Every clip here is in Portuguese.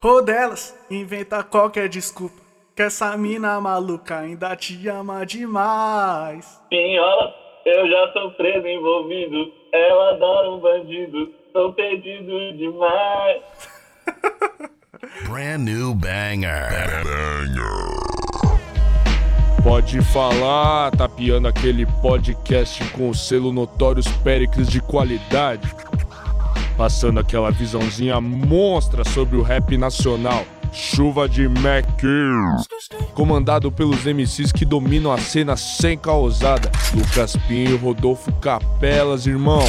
Rodelas, inventa qualquer desculpa. Que essa mina maluca ainda te ama demais. Pinhola, eu já sou preso envolvido. Ela adora um bandido. Sou pedido demais. Brand new banger. Pode falar, tapeando aquele podcast com o selo Notórios Péricles de qualidade. Passando aquela visãozinha monstra sobre o rap nacional. Chuva de Mac. Comandado pelos MCs que dominam a cena sem causada. Lucas Pinho, Rodolfo Capelas, irmão.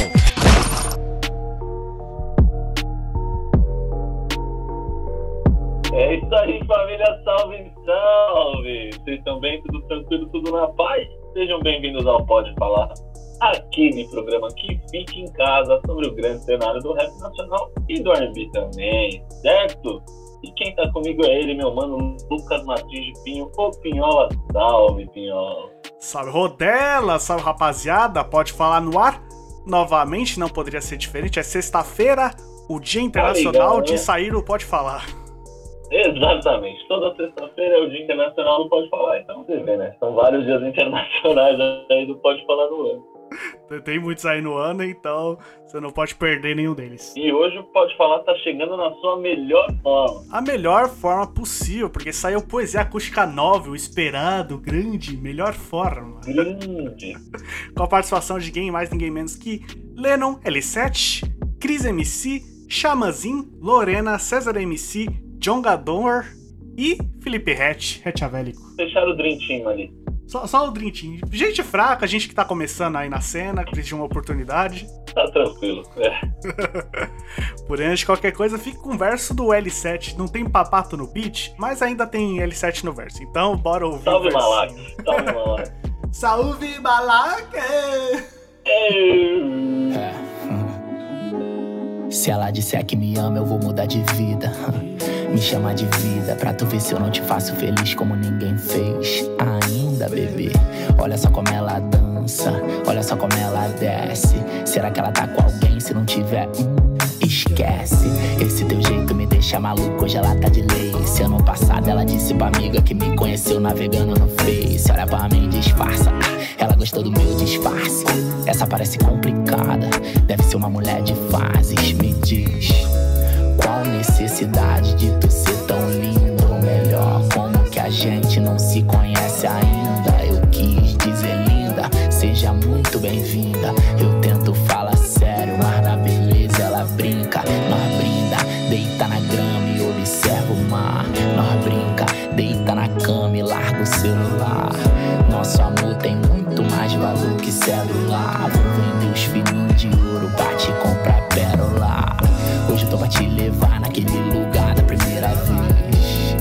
É isso aí, família. Salve, salve. Vocês estão bem? Tudo tranquilo? Tudo na paz? Sejam bem-vindos ao Pode Falar. Aquele programa que fica em casa sobre o grande cenário do rap nacional e do R&B também, certo? E quem tá comigo é ele, meu mano Lucas Martins de Pinho, o Pinhola. Salve, Pinhola. Salve Rodela, salve rapaziada, pode falar no ar? Novamente, não poderia ser diferente, é sexta-feira, o Dia Internacional legal, de né? sair o Pode Falar. Exatamente. Toda sexta-feira é o Dia Internacional do Pode Falar. Então você vê, né? São vários dias internacionais aí do Pode Falar no ano. Tem muitos aí no ano, então você não pode perder nenhum deles. E hoje Pode Falar tá chegando na sua melhor forma. A melhor forma possível, porque saiu Poesia Acústica 9, o esperado, grande, melhor forma. Grande. Com a participação de ninguém mais, ninguém menos que Lennon L7, Cris MC, Xamazin, Lorena, César MC, John Gador e Felipe Hatch, Hatchavélico. Fecharam o Dream Team ali. Só, só o Dream Team. Gente fraca, gente que tá começando aí na cena, que precisa de uma oportunidade. Tá tranquilo. É. Porém, antes qualquer coisa, fique com o verso do L7. Não tem papato no beat, mas ainda tem L7 no verso. Então, bora ouvir Salve. Malak. Salve, Malak. Salve, Malak! Ei. Se ela disser que me ama, eu vou mudar de vida. Me chama de vida pra tu ver se eu não te faço feliz como ninguém fez ainda, bebê. Olha só como ela dança, olha só como ela desce. Será que ela tá com alguém? Se não tiver, hum, esquece. Esse teu jeito me deixa maluco, hoje ela tá de lace. Ano passado ela disse pra amiga que me conheceu navegando no Face. Olha pra mim, disfarça. Ela gostou do meu disfarce. Essa parece complicada, deve ser uma mulher de fases. Me diz. Qual necessidade de tu ser tão lindo? Ou melhor, como que a gente não se conhece ainda? Eu quis dizer linda, seja muito bem-vinda. Eu tento falar sério, mas na brinca. Nós brinda, deita na grama e observa o mar. Nós brinca, deita na cama e larga o celular. Nosso amor tem muito mais valor que celular. Vou vender os filhinhos de ouro, bate e compra pérola. Hoje eu tô pra te levar naquele lugar da primeira vez.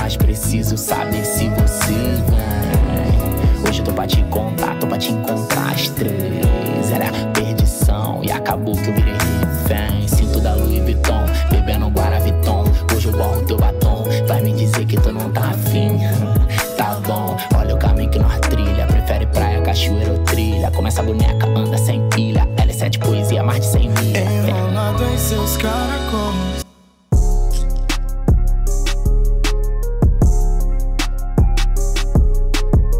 Mas preciso saber se você vem. Hoje eu tô pra te contar, tô pra te encontrar às três. Era perdição e acabou que eu virei essa boneca anda sem pilha. L7 poesia, mais de 100 milha. Enrolado em seus caracóis.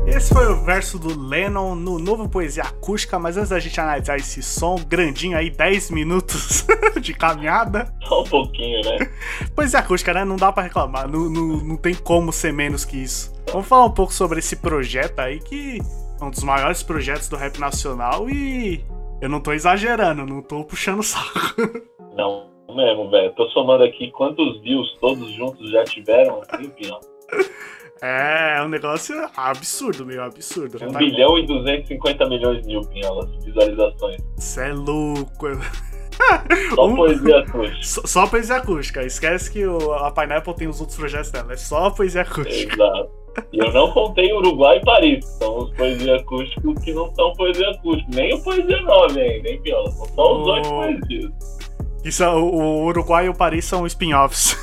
Esse foi o verso do Lennon no novo Poesia Acústica, mas antes da gente analisar esse som grandinho aí, 10 minutos de caminhada. Só um pouquinho, né? Poesia Acústica, né? Não dá pra reclamar, não, não, não tem como ser menos que isso. Vamos falar um pouco sobre esse projeto aí, que um dos maiores projetos do rap nacional e eu não tô exagerando, não tô puxando saco. Não, mesmo, velho. Tô somando aqui quantos views todos juntos já tiveram. Enfim, ó. É, é um negócio absurdo, meio absurdo. Já 1 tá- bilhão e 250 milhões pinholas de visualizações. Cê é louco. Só Um- poesia acústica. Só, só poesia acústica. Esquece que o, a Pineapple tem os outros projetos dela. É só poesia acústica. Exato. E eu não contei Uruguai e Paris, que são os poesia acústicos que não são poesia acústica. Nem o poesia 9 ainda, hein, Piola? São só os oito poesias. Isso, o, o Uruguai e o Paris são spin-offs.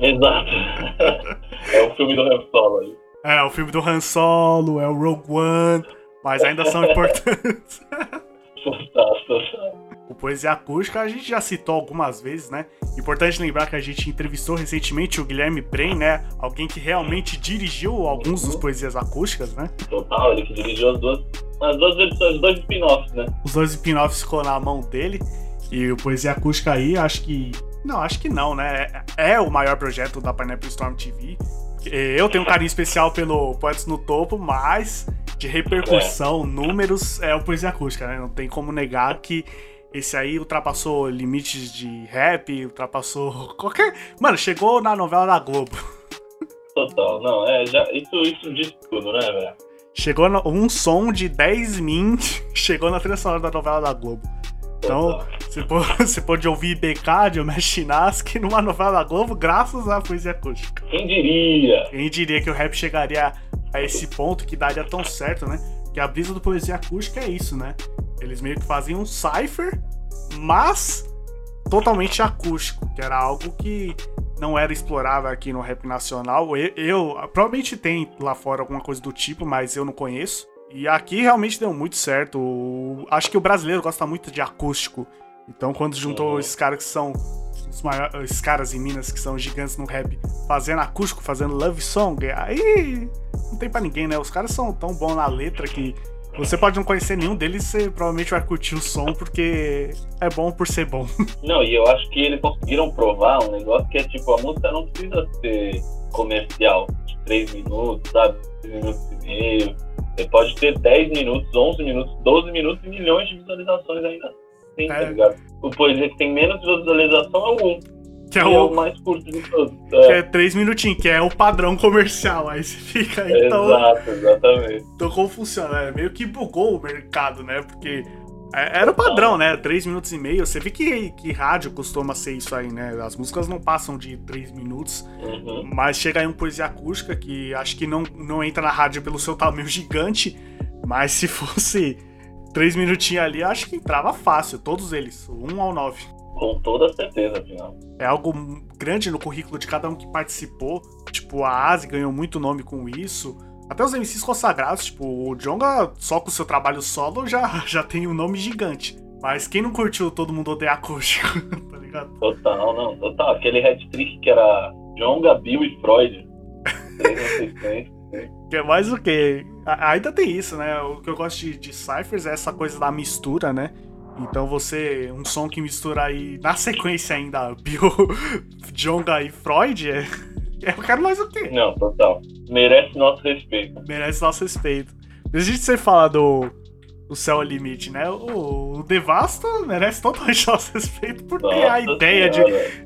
Exato. é o filme do Han Solo aí. É, o filme do Han Solo, é o Rogue One, mas ainda são importantes. Fantástico. O Poesia Acústica a gente já citou algumas vezes, né? Importante lembrar que a gente entrevistou recentemente o Guilherme Bren, né? Alguém que realmente dirigiu alguns dos poesias acústicas, né? Total, ele que dirigiu as duas, as duas versões, os dois spin-offs, né? Os dois spin-offs ficou na mão dele. E o Poesia Acústica aí, acho que. Não, acho que não, né? É o maior projeto da Pineapple Storm TV. Eu tenho um carinho especial pelo Poetas no Topo, mas de repercussão, é. números, é o Poesia Acústica, né? Não tem como negar que esse aí ultrapassou limites de rap, ultrapassou qualquer. Mano, chegou na novela da Globo. Total, não, é, já, isso, isso diz tudo, né, velho? Chegou no, um som de 10 min, chegou na trilha sonora da novela da Globo. Então, você pode, você pode ouvir BK de Omer Chinaski numa novela da Globo graças à poesia acústica. Quem diria? Quem diria que o rap chegaria a esse ponto que daria tão certo, né? Que a brisa do poesia acústica é isso, né? Eles meio que faziam um cipher, mas totalmente acústico, que era algo que não era explorado aqui no rap nacional. Eu, eu, provavelmente tem lá fora alguma coisa do tipo, mas eu não conheço. E aqui realmente deu muito certo. Acho que o brasileiro gosta muito de acústico. Então, quando juntou esses caras que são os maiores, esses caras em Minas que são gigantes no rap, fazendo acústico, fazendo love song, aí não tem para ninguém, né? Os caras são tão bons na letra que você pode não conhecer nenhum deles, você provavelmente vai curtir o som porque é bom por ser bom. Não, e eu acho que eles conseguiram provar um negócio que é tipo, a música não precisa ser comercial, de 3 minutos, sabe? 3 minutos e meio. Você pode ter 10 minutos, 11 minutos, 12 minutos e milhões de visualizações ainda. Sim, tá é. tá ligado? O poesia que tem menos visualização é o 1. Que é, o... é, o... mais curto de todos. É. Que é três minutinhos, que é o padrão comercial. Aí você fica aí, então. Exato, exatamente. Então como funciona? É, meio que bugou o mercado, né? Porque é, era o padrão, né? Três minutos e meio. Você vê que, que rádio costuma ser isso aí, né? As músicas não passam de três minutos. Uhum. Mas chega aí um poesia acústica que acho que não, não entra na rádio pelo seu tamanho gigante. Mas se fosse três minutinhos ali, acho que entrava fácil. Todos eles, um ao nove. Com toda certeza, afinal. É algo grande no currículo de cada um que participou. Tipo, a Asi ganhou muito nome com isso. Até os MCs consagrados, tipo, o Jonga, só com o seu trabalho solo, já, já tem um nome gigante. Mas quem não curtiu Todo Mundo Odeia Acústico, tá ligado? Total, não, total. Aquele hat-trick que era Jonga, Bill e Freud. que é mais o que? Ainda tem isso, né? O que eu gosto de, de Cyphers é essa coisa da mistura, né? Então você, um som que mistura aí, na sequência ainda, Bill, Jonga e Freud, é, eu quero mais o quê? Não, total. Merece nosso respeito. Merece nosso respeito. Desde a gente você fala do, do Céu Limite, né? O, o Devasto merece totalmente nosso respeito por ter a ideia de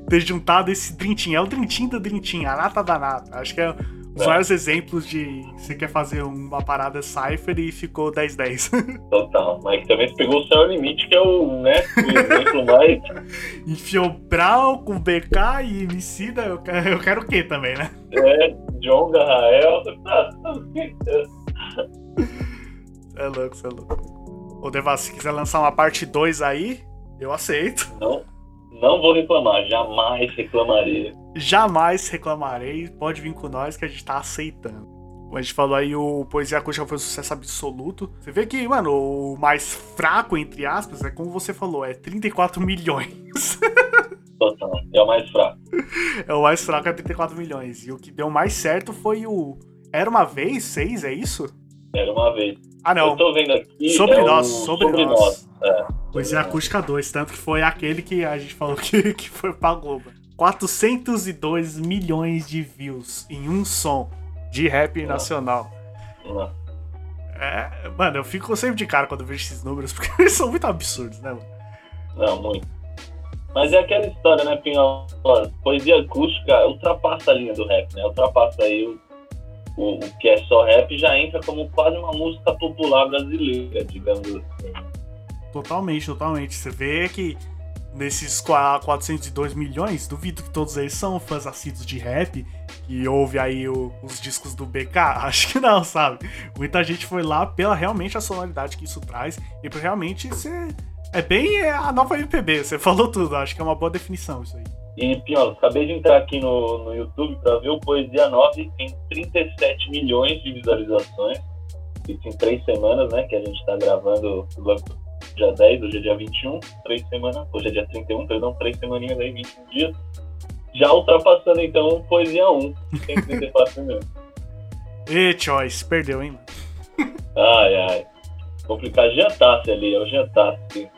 ter juntado esse Drintin. É o Drintin do Drintin, a nata da nata. Acho que é é. Vários exemplos de você quer fazer uma parada Cypher e ficou 10-10. Total, mas também você pegou o Céu Limite, que é o, né, o exemplo mais. Enfiou Brau com BK e Emicida, eu quero, eu quero o quê também, né? É, John Garrael. é louco, você é louco. Ô Devas, se quiser lançar uma parte 2 aí, eu aceito. Não, não vou reclamar, jamais reclamaria. Jamais reclamarei, pode vir com nós que a gente tá aceitando. A gente falou aí, o Poesia Acústica foi um sucesso absoluto. Você vê que, mano, o mais fraco, entre aspas, é como você falou, é 34 milhões. Total, é o mais fraco. É o mais fraco, é 34 milhões. E o que deu mais certo foi o. Era uma vez? Seis, é isso? Era uma vez. Ah, não. Eu tô vendo aqui. Sobre é nós, sobre, sobre nós. nós. É. Poesia Acústica 2, tanto que foi aquele que a gente falou que, que foi pra Globo. 402 milhões de views em um som de rap é. nacional. É, mano, eu fico sempre de cara quando vejo esses números, porque eles são muito absurdos, né, mano? Não, muito. Mas é aquela história, né, Pinhão? Poesia acústica ultrapassa a linha do rap, né? Ultrapassa aí o, o, o que é só rap já entra como quase uma música popular brasileira, digamos assim. Totalmente, totalmente. Você vê que nesses 402 milhões, duvido que todos eles são fãs assíduos de rap e ouve aí o, os discos do BK. Acho que não, sabe? Muita gente foi lá pela realmente a sonoridade que isso traz e por realmente ser. É bem é a nova MPB, você falou tudo, acho que é uma boa definição isso aí. E pior, acabei de entrar aqui no, no YouTube para ver o Poesia 9 tem 37 milhões de visualizações. Isso em três semanas, né? Que a gente está gravando dia 10, hoje é dia 21, três semanas, hoje é dia 31, perdão, três semaninhas aí, 21 dias. Já ultrapassando então Poesia 1, tem 34 minutos. E Choice, perdeu, hein? Ai, ai. Complicar jantasse ali, é o jantasse.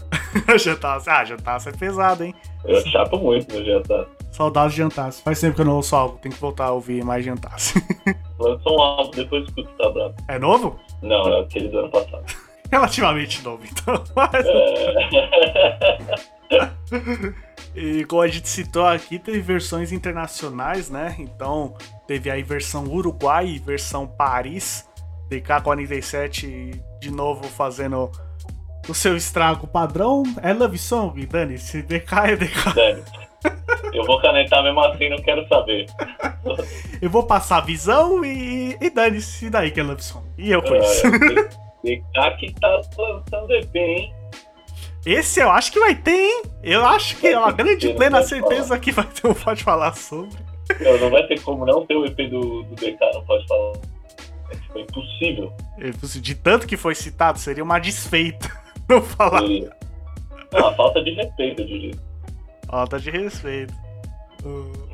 jantasse, ah, jantasse é pesado, hein? Eu chapo muito no jantasse. Saudades de jantasse. Faz tempo que eu não ouço algo, tem que voltar a ouvir mais jantasse. Lançou um álbum, depois escuta, tá bravo. É novo? Não, é aquele do ano passado. Relativamente novo, então. Mas... É... E como a gente citou aqui, teve versões internacionais, né? Então, teve aí versão Uruguai e versão Paris. DK47 de novo fazendo o seu estrago padrão. É Love Song, Dani? Se DK é DK. Dani, eu vou canetar mesmo assim, não quero saber. eu vou passar a visão e, e dane-se daí que é Love Song. E eu com isso. DK que tá lançando EP, hein? Esse eu acho que vai ter, hein? Eu acho que é uma grande plena certeza que vai ter um Pode Falar sobre. Não, não vai ter como não ter o EP do, do DK, não pode falar. É tipo, impossível. É de tanto que foi citado, seria uma desfeita não falar. Seria. Uma falta de respeito, eu diria. Falta de respeito. Uh...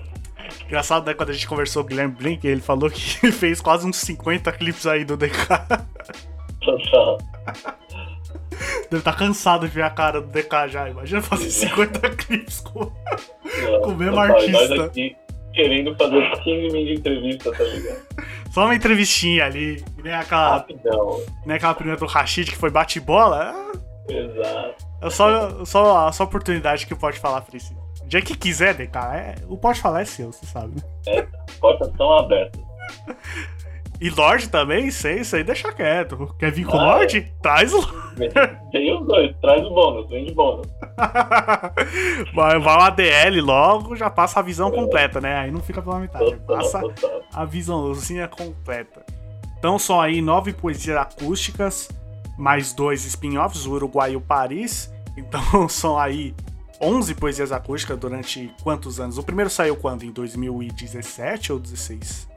Engraçado, né? Quando a gente conversou com o Guilherme Blink, ele falou que fez quase uns 50 clipes aí do DK. Total. Deve estar tá cansado de ver a cara do DK já. Imagina fazer 50 clipes com, com o mesmo artista. Nós aqui querendo fazer 15 mil de entrevista, tá ligado? Só uma entrevistinha ali. Nem aquela. Rapidão. Nem aquela primeira do Rashid que foi bate-bola. Exato. É só, só, só a oportunidade que pode falar precisa. O dia que quiser, DK, é, o pode falar é seu, você sabe, né? É, portas estão abertas. E Lorde também, sei, isso aí deixa quieto. Quer vir com ah, Lorde? É. Traz o Tem os dois, traz o bônus, vem de bônus. vai, vai o ADL logo, já passa a visão é. completa, né? Aí não fica pela metade. Total, passa total. a visãozinha completa. Então são aí nove poesias acústicas, mais dois spin-offs, o Uruguai e o Paris. Então são aí 11 poesias acústicas durante quantos anos? O primeiro saiu quando? Em 2017 ou 16?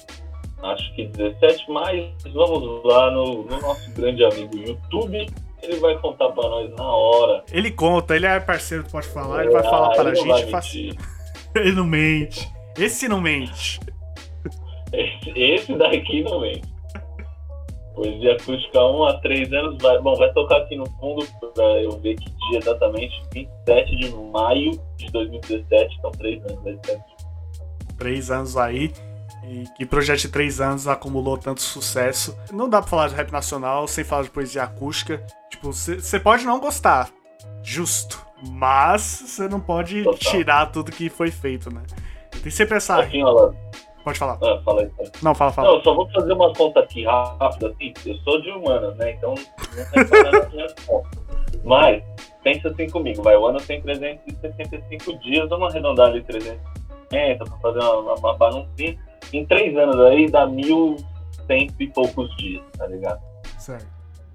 Acho que 17, mas vamos lá no, no nosso grande amigo YouTube. Ele vai contar pra nós na hora. Ele conta, ele é parceiro, pode falar, ele vai falar para a gente. Faz... ele não mente. Esse não mente. Esse, esse daqui não mente. Poesia Acústica 1 há 3 anos. Vai, bom, vai tocar aqui no fundo pra eu ver que dia exatamente. 27 de maio de 2017. Então, 3 anos. 3 anos aí. E que projeto de três anos acumulou tanto sucesso. Não dá pra falar de rap nacional sem falar de poesia acústica. Tipo, você pode não gostar, justo. Mas você não pode Total. tirar tudo que foi feito, né? Tem sempre essa. Assim, Alan. Pode falar. Ah, fala aí, fala. Não, fala, fala. Não, eu só vou fazer uma conta aqui rápida, assim. Eu sou de humanas, né? Então não nas minhas contas. Mas, pensa assim comigo, vai. O ano tem 365 dias, vamos arredondar ali 360 pra fazer uma, uma baguncinha em três anos aí dá mil cento e poucos dias, tá ligado? Certo.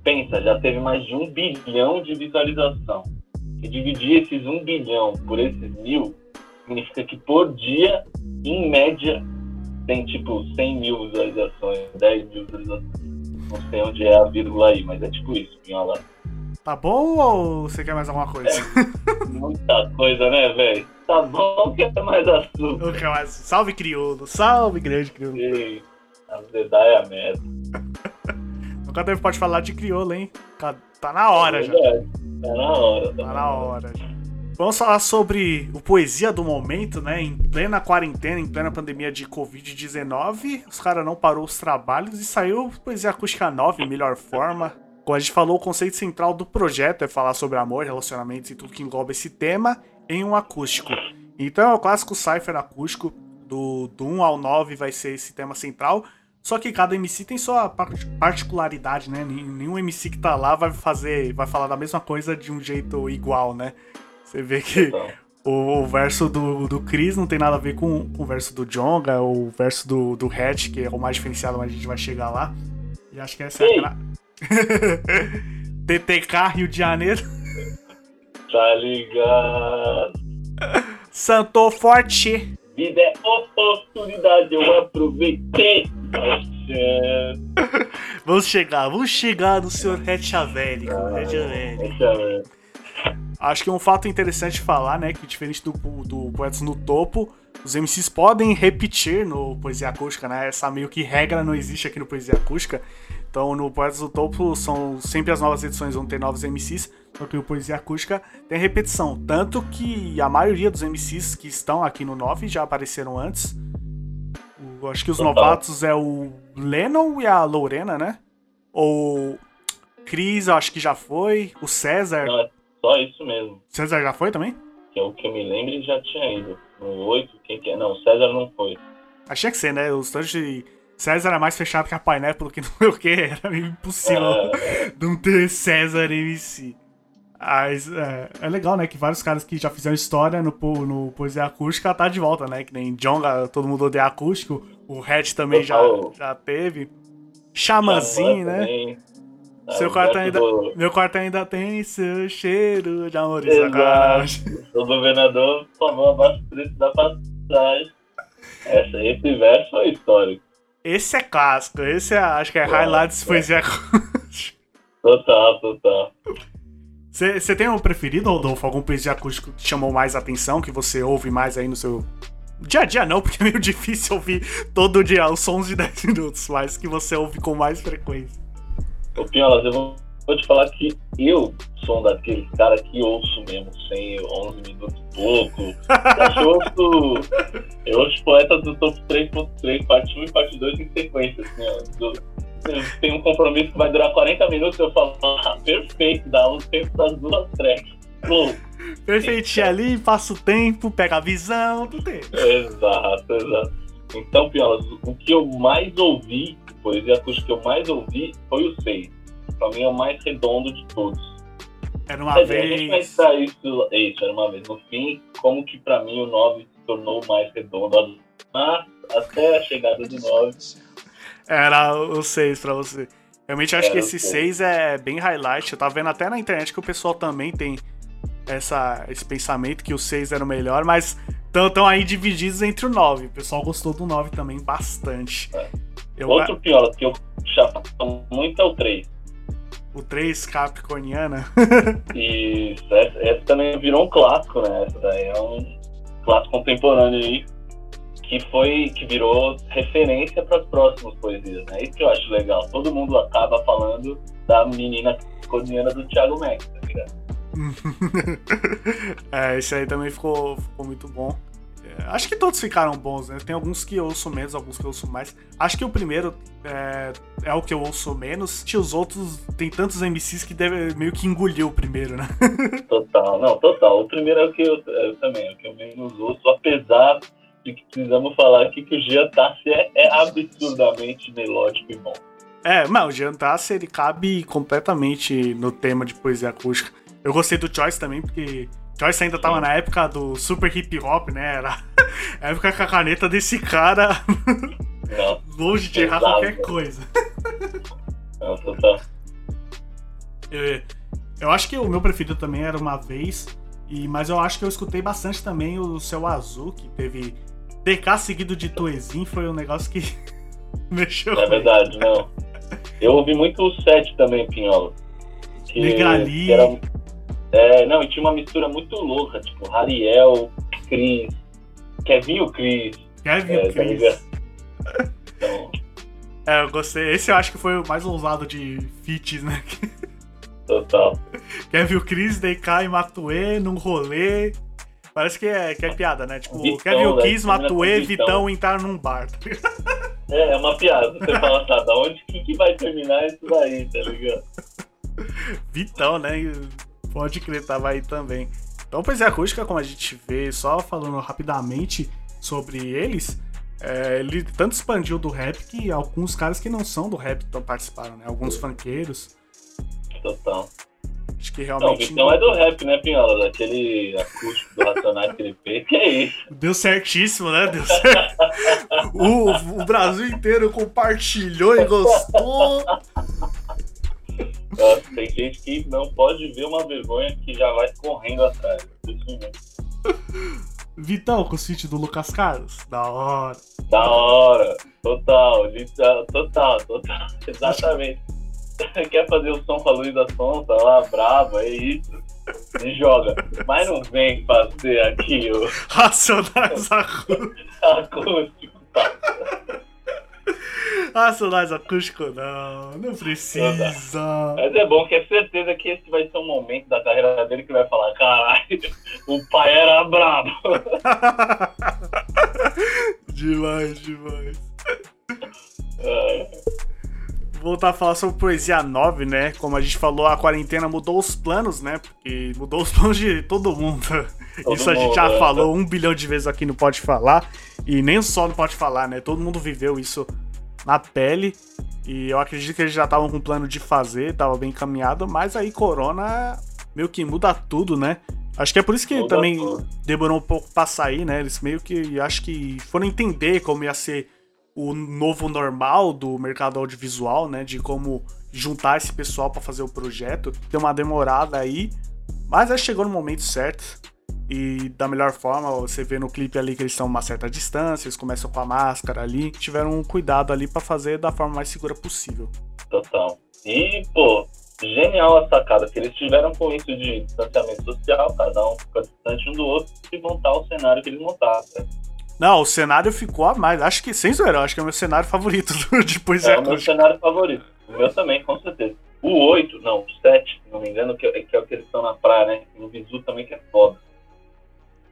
Pensa, já teve mais de um bilhão de visualização. E dividir esses um bilhão por esses mil significa que por dia, em média, tem tipo 100 mil visualizações, 10 mil visualizações. Não sei onde é a vírgula aí, mas é tipo isso, pinhola. Tá bom ou você quer mais alguma coisa? É, muita coisa, né, velho? Tá bom, quer mais açúcar. Quer mais... Salve crioulo, salve grande crioulo. Sim, a verdade é a merda. Nunca deve pode falar de crioulo, hein? Tá na hora é já. Tá na hora. Tá, tá na hora já. Vamos falar sobre o Poesia do Momento, né? Em plena quarentena, em plena pandemia de Covid-19, os caras não parou os trabalhos e saiu Poesia Acústica 9, melhor forma. Como a gente falou, o conceito central do projeto é falar sobre amor, relacionamentos e tudo que engloba esse tema em um acústico. Então é o clássico Cypher acústico, do, do 1 ao 9 vai ser esse tema central. Só que cada MC tem sua particularidade, né? Nenhum MC que tá lá vai fazer, vai falar da mesma coisa de um jeito igual, né? Você vê que o, o, verso do, do Chris não tem nada a ver com, o verso do Jonga, ou o verso do, do Hatch, que é o mais diferenciado, mas a gente vai chegar lá. E acho que essa é a, TTK Rio de Janeiro. Tá ligado. Santo Forte. Vida é oportunidade, eu aproveitei. É... Vamos chegar, vamos chegar no senhor Rechavelli. Deixa Acho que um fato interessante falar, né, que diferente do, do Poetas no Topo, os MCs podem repetir no Poesia Acústica, né? Essa meio que regra não existe aqui no Poesia Acústica. Então, no Poetas do Topo, são sempre as novas edições vão ter novos MCs, só que o Poesia Acústica tem repetição. Tanto que a maioria dos MCs que estão aqui no 9 já apareceram antes. O- acho que os Total. novatos é o Lennon e a Lorena, né? Ou Cris, eu acho que já foi. O César. Não, é só isso mesmo. César já foi também? Que é o que eu me lembro já tinha ido. No 8, quem que é? Não, o César não foi. Achei que ser, né? Os tantos de. César era mais fechado que a Pineapple, que não sei o que, era meio impossível É, não ter César MC. Mas é, é legal, né? Que vários caras que já fizeram história no, no Poesia Acústica tá de volta, né? Que nem Jonga, todo mundo odeia acústico. O Red também já, já teve. Xamãzinho, né? também. Seu Ah, quarto ainda. do- Meu quarto ainda tem seu cheiro de amor e. O governador tomou abaixo do preço da passagem. Essa, esse verso é histórico. Esse é clássico. Esse é, acho que é Nossa. Highlights Poesia Acústica. Total, total. Você tem um preferido, Rodolfo? Algum poesia acústico que te chamou mais atenção, que você ouve mais aí no seu. Dia a dia não, porque é meio difícil ouvir todo dia os sons de 10 minutos, mas que você ouve com mais frequência. Ô, Pinholas, eu vou, vou te falar que eu sou um daqueles caras que ouço mesmo 100, 11 minutos e pouco. Eu ouço, eu ouço poetas do top 3.3, parte 1 e parte 2 em sequência. Assim, ó, tenho um compromisso que vai durar 40 minutos, eu falo, ah, perfeito, dá o tempo das duas tracks. Perfeitinho ali, passa o tempo, pega a visão, tudo tem. Exato, exato. Então, Piolas, o que eu mais ouvi, poesia acústica que eu mais ouvi foi o 6. Pra mim é o mais redondo de todos. Era uma a gente vai vez. entrar isso, isso, era uma vez. No fim, como que pra mim o 9 se tornou o mais redondo. Mas até a chegada do 9, Era o 6 pra você. Realmente acho Era que esse seis. 6 é bem highlight. Eu tava vendo até na internet que o pessoal também tem essa, esse pensamento que o 6 era o melhor, mas estão aí divididos entre o 9. O pessoal gostou do 9 também bastante. É. Eu, outro Piolas que eu chapo muito é o 3. O 3 Capricorniana. E essa, essa também virou um clássico, né? Essa daí é um clássico contemporâneo aí que foi que virou referência para as próximas poesias, né? Isso que eu acho legal. Todo mundo acaba falando da menina corniana do Thiago Max, tá ligado? é, esse aí também ficou, ficou muito bom. É, acho que todos ficaram bons, né? Tem alguns que eu ouço menos, alguns que eu ouço mais. Acho que o primeiro é, é o que eu ouço menos. E os outros, tem tantos MCs que deve meio que engoliu o primeiro, né? Total, não, total. O primeiro é o que eu, eu também, é o que eu menos ouço, apesar de que precisamos falar aqui que o Gia Tassi é, é absurdamente melódico e bom. É, mas o Jantassi, ele cabe completamente no tema de poesia acústica. Eu gostei do Choice também, porque Choice ainda tava na época do super hip hop, né? Era a época que a caneta desse cara, Não, longe de errar qualquer coisa. não, total. Eu, eu acho que o meu preferido também era uma vez, e, mas eu acho que eu escutei bastante também o seu azul, que teve DK seguido de Tuezin, foi um negócio que mexeu É com verdade, não. Eu ouvi muito o 7 também, Pinhola. Que, Negrali. que era, é, não, e tinha uma mistura muito louca, tipo, Hariel, Cris, Kevin o Cris. Kevin É, tá Chris. ligado? Então, É, eu gostei. Esse eu acho que foi o mais ousado de feats, né? total. Kevin Chris, DK e Matue num rolê. Parece que é, que é piada, né? Tipo, Vitão, Kevin né? Termina Matue, Vitão. Vitão. entrar num bar. tá ligado? É, é uma piada. Você fala, tá, da onde que, que vai terminar isso daí, tá ligado? Vitão, né? Pode crer, tava aí também. Então, poesia acústica, como a gente vê, só falando rapidamente sobre eles, é, ele tanto expandiu do rap que alguns caras que não são do rap participaram, né? Alguns funkeiros. Total. Acho que Não, o realmente. Vitão é do rap, né, Pinhola? Daquele acústico do Racionais que ele fez. Que é isso? Deu certíssimo, né? Deu certo. o, o Brasil inteiro compartilhou e gostou. Nossa, tem gente que não pode ver uma vergonha que já vai correndo atrás. Mesmo. Vitão com o sítio do Lucas Carlos. Da hora. Da hora. Total. Total, total. Exatamente. Quer fazer o som com a Luísa Sonsa lá, brava, é isso. E joga. Mas não vem fazer aqui o Racionais acústicos. acústico. Tá? Racionais acústicos, não. Não precisa. Mas é bom que é certeza que esse vai ser um momento da carreira dele que vai falar, caralho, o pai era brabo. demais, demais. É, voltar a falar sobre poesia 9, né? Como a gente falou, a quarentena mudou os planos, né? Porque mudou os planos de todo mundo. Todo Isso a gente já é. falou um bilhão de vezes aqui no Pode Falar. E nem só no Pode Falar, né? Todo mundo viveu isso na pele. E eu acredito que eles já estavam com plano de fazer, tava bem encaminhado, mas aí Corona meio que muda tudo, né? Acho que é por isso que Muda também tudo. demorou um pouco pra sair, né? Eles meio que acho que foram entender como ia ser o novo normal do mercado audiovisual, né? De como juntar esse pessoal pra fazer o projeto. Deu uma demorada aí, mas aí chegou no momento certo. E da melhor forma, você vê no clipe ali que eles estão uma certa distância, eles começam com a máscara ali. Tiveram um cuidado ali pra fazer da forma mais segura possível. Total. E, pô, genial a sacada, que eles tiveram com isso de distanciamento social, cada um fica distante um do outro, e montar o cenário que eles montaram. né? Não, o cenário ficou a mais. Acho que, sem zoeira, acho que é o meu cenário favorito do- de poesia É o meu cenário favorito. O meu também, com certeza. O 8, não, o 7, se não me engano, que, é- que é o que eles estão na praia, né? No visu também que é foda.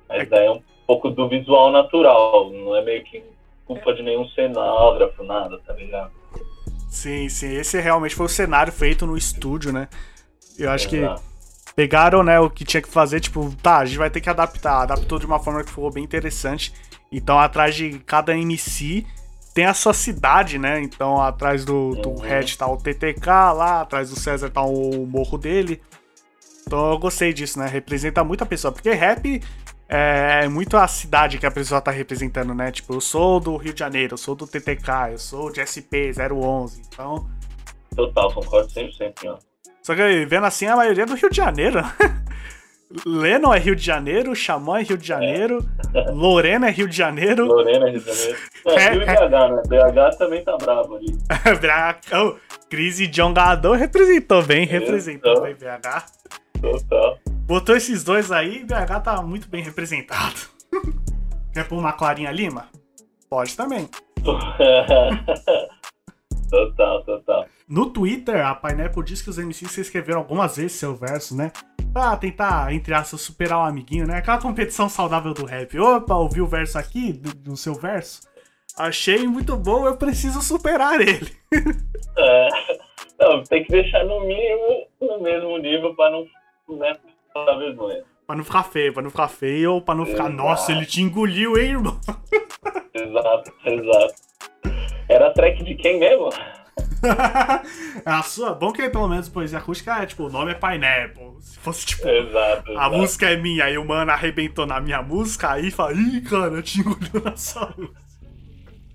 Mas daí é um pouco do visual natural, não é meio que culpa de nenhum cenógrafo, nada, tá ligado? Sim, sim. Esse realmente foi o cenário feito no estúdio, né? Eu acho que pegaram, né, o que tinha que fazer, tipo, tá, a gente vai ter que adaptar. Adaptou de uma forma que ficou bem interessante. Então, atrás de cada MC tem a sua cidade, né? Então, atrás do, do Uhum. Red tá o TTK lá, atrás do César tá o morro dele. Então, eu gostei disso, né? Representa muito a pessoa. Porque rap é muito a cidade que a pessoa tá representando, né? Tipo, eu sou do Rio de Janeiro, eu sou do TTK, eu sou de SP 011. Então, Total, concordo 100%, ó. só que vendo assim, a maioria é do Rio de Janeiro. Lennon é Rio de Janeiro, Xamã é Rio de Janeiro, Lorena é Rio de Janeiro, Lorena, Rio de Janeiro. É, É, e BH, né? BH também tá bravo ali. BH, oh, Cris e John Gadon representou bem, representou Isso. bem BH. Total. Botou esses dois aí, BH tá muito bem representado. Quer pôr uma Clarinha Lima? Pode também. total, total. No Twitter, a Pineapple diz que os MCs se escreveram algumas vezes seu verso, né? Pra tentar, entre aspas, superar um amiguinho, né? Aquela competição saudável do rap. Opa, ouvi o verso aqui, do, do seu verso. Achei muito bom, eu preciso superar ele. É, não, tem que deixar no mínimo no mesmo nível pra não né, passar vergonha. Pra não ficar feio, pra não ficar feio, ou pra não ficar, Exato. nossa, ele te engoliu, hein, irmão? Exato, exato. Era track de quem mesmo? a sua, bom que pelo menos poesia acústica é, tipo, o nome é Pineapple. Se fosse, tipo, Exato. a exato. música é minha e o mano arrebentou na minha música, aí fala, ih, cara, te engoliu na sua música.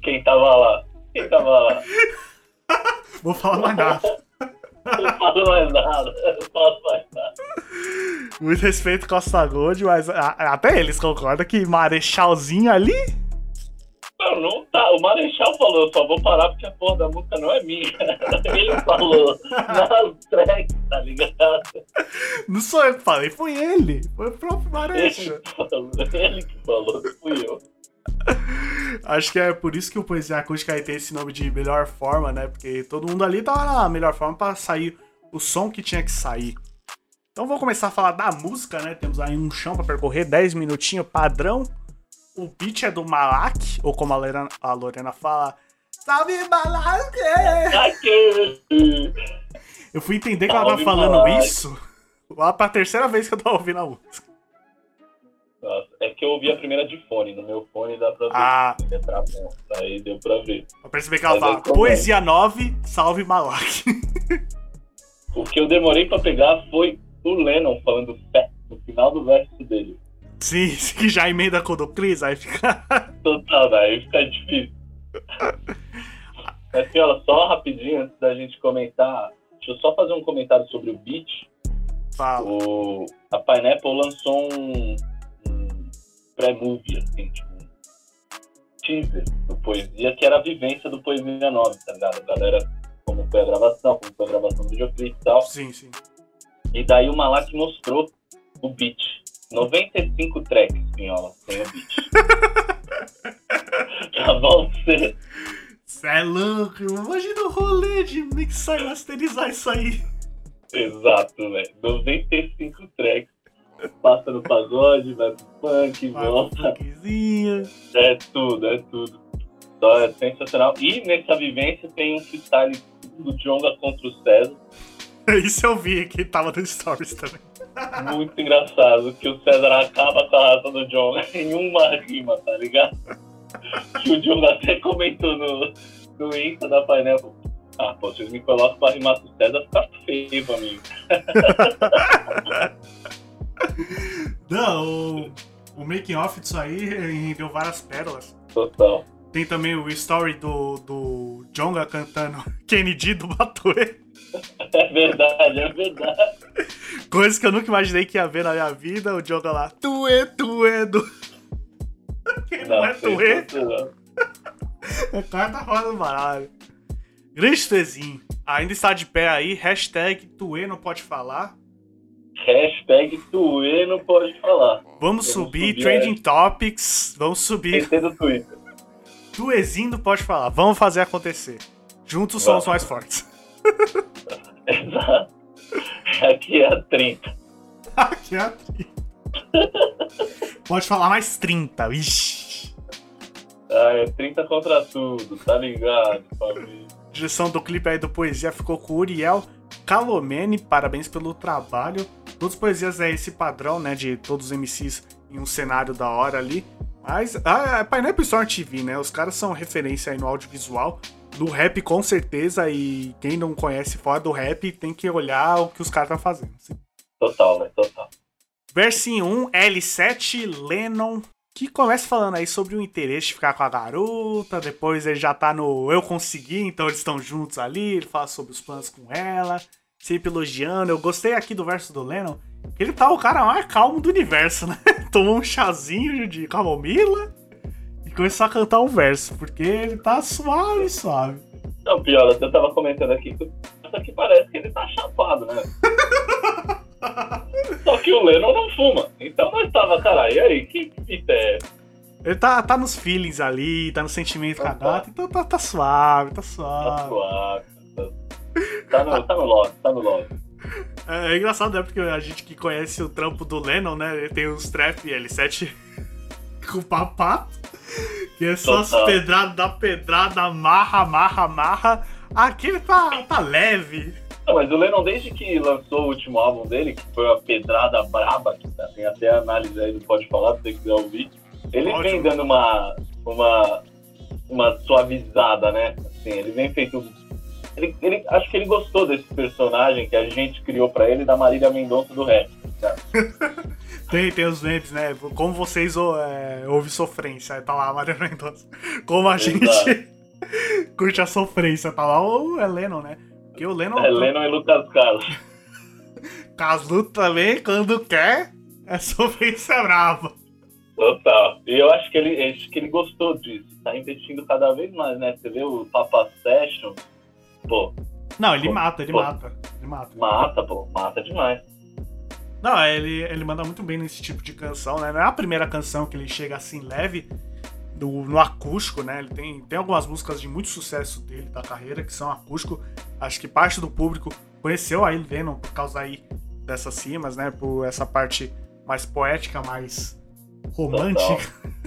Quem tava lá? Quem tava lá? Vou falar mais nada. Não falo mais nada. Não faço mais nada. Muito respeito Costa Gold, mas a- até eles concordam que Marechalzinho ali. Não, não tá. O Marechal falou, eu só vou parar porque a porra da música não é minha. Ele falou na track, tá ligado? Não sou eu que falei, foi ele. Foi o próprio Marechal. Ele falou, ele que falou, fui eu. Acho que é por isso que o Poesia Acústica aí tem esse nome de melhor forma, né? Porque todo mundo ali tava na melhor forma pra sair o som que tinha que sair. Então vou começar a falar da música, né? Temos aí um chão pra percorrer, 10 minutinhos padrão. O beat é do Malak, ou como a Lorena, a Lorena fala, Salve Malak! Eu fui entender que ela tava Salve, falando Malak. isso lá pra terceira vez que eu tava ouvindo a música. Nossa, é que eu ouvi a primeira de fone. No meu fone dá pra ver. Ah. Aí deu pra ver. pra perceber que ela Mas fala, como é? Poesia 9, salve Malak. O que eu demorei pra pegar foi o Lennon falando fé no final do verso dele. Sim, que já emenda com o do aí fica. Total, daí fica difícil. Mas, Fiola, só rapidinho antes da gente comentar. Deixa eu só fazer um comentário sobre o beat. Fala. O, a Pineapple lançou um, um pré-movie, assim, tipo, teaser do Poesia, que era a vivência do Poesia 9, tá ligado? A galera, como foi a gravação, como foi a gravação do videoclipe e tal. Sim, sim. E daí o Malak mostrou o beat. 95 tracks, Pinhola, tem o beat. tá bom? Você... Cê é louco, imagina o rolê de mixar e masterizar isso aí. Exato, velho. 95 tracks. Passa no pagode, vai pro funk, Vai volta. É tudo, é tudo. Então é sensacional. E nessa vivência tem um freestyle do Jonga contra o César. Isso eu vi que tava no Stories também. Muito engraçado. Que o César acaba com a raça do Jonga em uma rima, tá ligado? Que o Jonga até comentou no, no Insta da painel. Ah, pô, vocês me colocam pra rimar com o César, fica feio pra mim. Não, o, o making off disso aí rendeu várias pérolas. Total. Tem também o story do, do Jonga cantando Kennedy do Batuê. É verdade, é verdade. Coisa que eu nunca imaginei que ia ver na minha vida. O Jonga lá, tuê, tuê do. Quem não, é tuê? cara tá fora do baralho. Grande Tuezinho. Ainda está de pé aí. Hashtag Tuê não pode falar. Hashtag Tuê não pode falar. Vamos Vamos subir subir, Trending Topics. Vamos subir PT do Twitter. Tuezinho não pode falar. Vamos fazer acontecer. Juntos somos mais fortes. Exato. Aqui é a 30. Aqui é a 30. Pode falar mais 30. Ixi. Ah, é 30 contra tudo, tá ligado, família? Direção do clipe aí do Poesia ficou com o Uriel Calomene. Parabéns pelo trabalho. Todos os poesias é esse padrão, né? De todos os MCs em um cenário da hora ali. Mas a Painel Storm TV, né? Os caras são referência aí no audiovisual. Do rap, com certeza. E quem não conhece fora do rap tem que olhar o que os caras estão fazendo. Total, velho, total. Versinho 1, L7, Lennon, que começa falando aí sobre o interesse de ficar com a garota, depois ele já tá no Eu Consegui, então eles estão juntos ali, ele fala sobre os planos com ela, sempre elogiando. Eu gostei aqui do verso do Lennon, que ele tá o cara mais calmo do universo, né? Tomou um chazinho de camomila começou a cantar um verso, porque ele tá suave, suave. Não, pior, eu tava comentando aqui que parece que ele tá chapado, né? Só que o Lennon não fuma. Então nós tava, caralho, e aí, que fita é? Ele tá, tá nos feelings ali, tá no sentimento com a gata, então tá, tá suave, tá Tá suave. suave. Tá no, tá no tá no log. É, é engraçado, né? Porque a gente que conhece o trampo do Lennon, né? Ele tem os trap L7 com papato. Que é só as pedradas da pedrada, amarra, amarra, amarra. Aqui ele tá, tá leve. Não, mas o Lennon, desde que lançou o último álbum dele, que foi uma pedrada braba, que tá, tem até análise aí do Pode Falar, se você quiser ouvir, ele Ótimo. vem dando uma, uma, uma suavizada, né? Assim, ele vem feito. Ele, ele, acho que ele gostou desse personagem que a gente criou pra ele da Marília Mendonça do rap. tá? Tem, tem os memes, né? Como vocês é, ouvem sofrência. Tá lá a Maria Mendonça. Como a gente curte a sofrência. Tá lá o é Lennon, né? Porque o Lennon, É Lennon e Lucas Carlos. Casu também, quando quer, é sofrência brava. Total. E eu acho que ele, acho que ele gostou disso. Tá investindo cada vez mais, né? Você vê o Papa Session, pô, Não, ele Pô, mata, ele pô. mata. Ele mata. mata, pô, mata demais. Não, ele, ele manda muito bem nesse tipo de canção, né? Não é a primeira canção que ele chega assim leve do, no acústico, né? Ele tem, tem algumas músicas de muito sucesso dele, da carreira, que são acústico. Acho que parte do público conheceu a ele Lennon por causa aí dessas cimas, né? Por essa parte mais poética, mais romântica.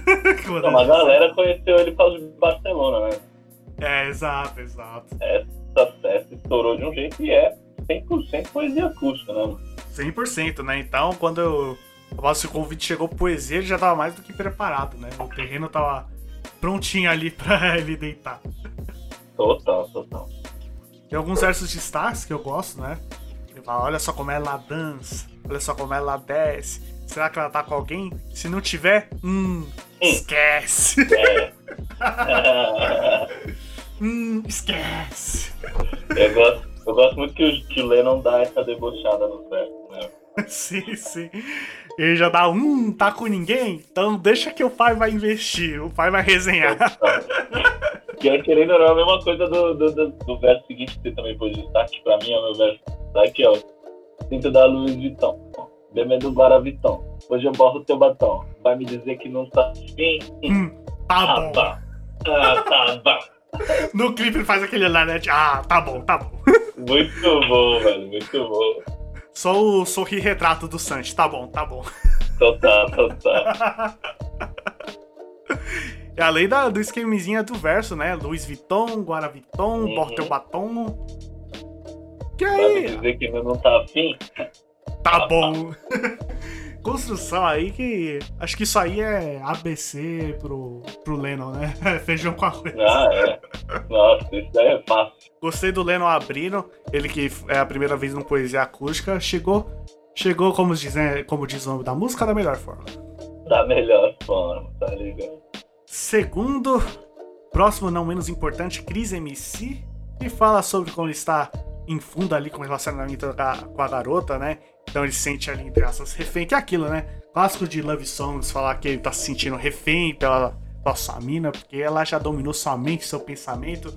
Não, a galera conheceu ele por causa de Barcelona, né? É, exato, exato. Essa festa estourou de um jeito e é 100% poesia acústica, né? Mano? 100%, né? Então, quando eu, nosso convite chegou pro poesia, ele já tava mais do que preparado, né? O terreno tava prontinho ali pra ele deitar. Total, total. Tem alguns versos de destaques que eu gosto, né? Ele fala, olha só como ela dança, olha só como ela desce. Será que ela tá com alguém? Se não tiver, hum, esquece. É. hum, esquece. eu, gosto, eu gosto muito que o, que o Lennon dá essa debochada no verso, né? sim, sim. Ele já dá, hum, tá com ninguém? Então deixa que o pai vai investir, o pai vai resenhar. Que é, querendo ou não, é a mesma coisa do, do, do, do verso seguinte que você também pôs destaque, pra mim é o meu verso. Tá aqui, ó. Sinto da Louis Vuitton, bebendo Guaraviton. Hoje eu borro teu batom. Vai me dizer que não tá afim? Hum, tá Ah, bom. tá. Ah, tá, tá. No clipe ele faz aquele olhar, né? Ah, tá bom, tá bom. Muito bom, velho. Muito bom. Só o sorri retrato do Santi, tá bom, tá bom. Total, total. E além da, do esquemezinha do verso, né? Louis Vuitton, Guaraviton, Uhum. borra teu batom. Que Vai me aí, dizer que não tá afim? tá bom. Construção aí que. Acho que isso aí é ABC pro, pro Lennon, né? Feijão com arroz. Ah, é. Nossa, isso daí é fácil. Gostei do Lennon abrindo. Ele que é a primeira vez no Poesia Acústica. Chegou. Chegou, como diz, né, como diz o nome da música, da melhor forma. Da melhor forma, tá ligado? Segundo, próximo não menos importante, Cris MC, que fala sobre como ele está em fundo ali com o relacionamento da- com a garota, né? Então ele se sente ali, entre aspas, refém, que é aquilo, né? Clássico de Love Songs, falar que ele tá se sentindo refém pela, pela sua mina, porque ela já dominou sua mente, seu pensamento.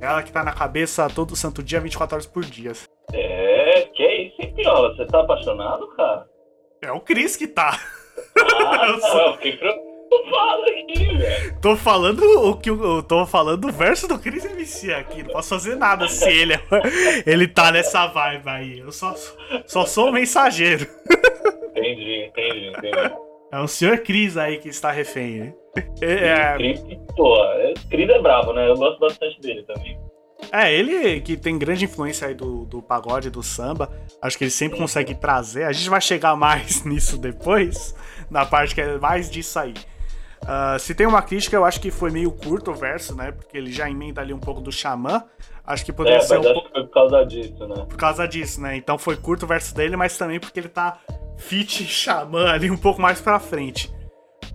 Ela que tá na cabeça todo santo dia, 24 horas por dia. É, que isso, hein, Piola? Você tá apaixonado, cara? É o Cris que tá. Ah, Eu sou- eu fiquei preocupado aqui, velho. Tô falando o que eu tô falando do verso do Chris MC aqui. Não posso fazer nada se ele, é- ele tá nessa vibe aí. Eu só, só sou o mensageiro. Entendi, entendi, entendi. É o senhor Cris aí que está refém, né? É, Cris, pô, é- Cris é brabo, né? Eu gosto bastante dele também. é, ele que tem grande influência aí do, do pagode, do samba. Acho que ele sempre consegue trazer. A gente vai chegar mais nisso depois, na parte que é mais disso aí. Ah, se tem uma crítica, eu acho que foi meio curto o verso, né? Porque ele já emenda ali um pouco do xamã. Acho que poderia É, ser mas um acho pouco. que foi por causa disso, né? por causa disso, né? Então foi curto o verso dele, mas também porque ele tá fit xamã ali um pouco mais pra frente.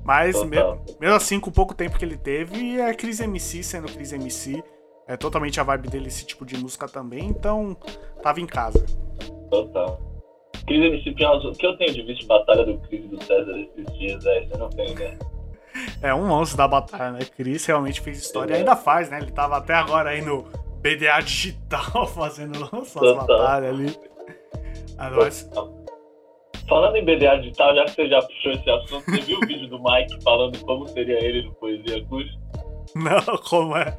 Mas Total. mesmo, assim, com o pouco tempo que ele teve, é Cris MC sendo Cris MC. É totalmente a vibe dele esse tipo de música também, então tava em casa. Total. Cris MC o que eu tenho de visto de batalha do Cris e do César esses dias, é, você não tem ideia. É um monstro da batalha, né? Cris realmente fez história e ainda faz, né? Ele tava até agora aí no BDA Digital fazendo suas batalhas ali. Ah, mas- Falando em BDA digital, já que você já puxou esse assunto, você viu o vídeo do Mike falando como seria ele no Poesia Acústica? Não, como é?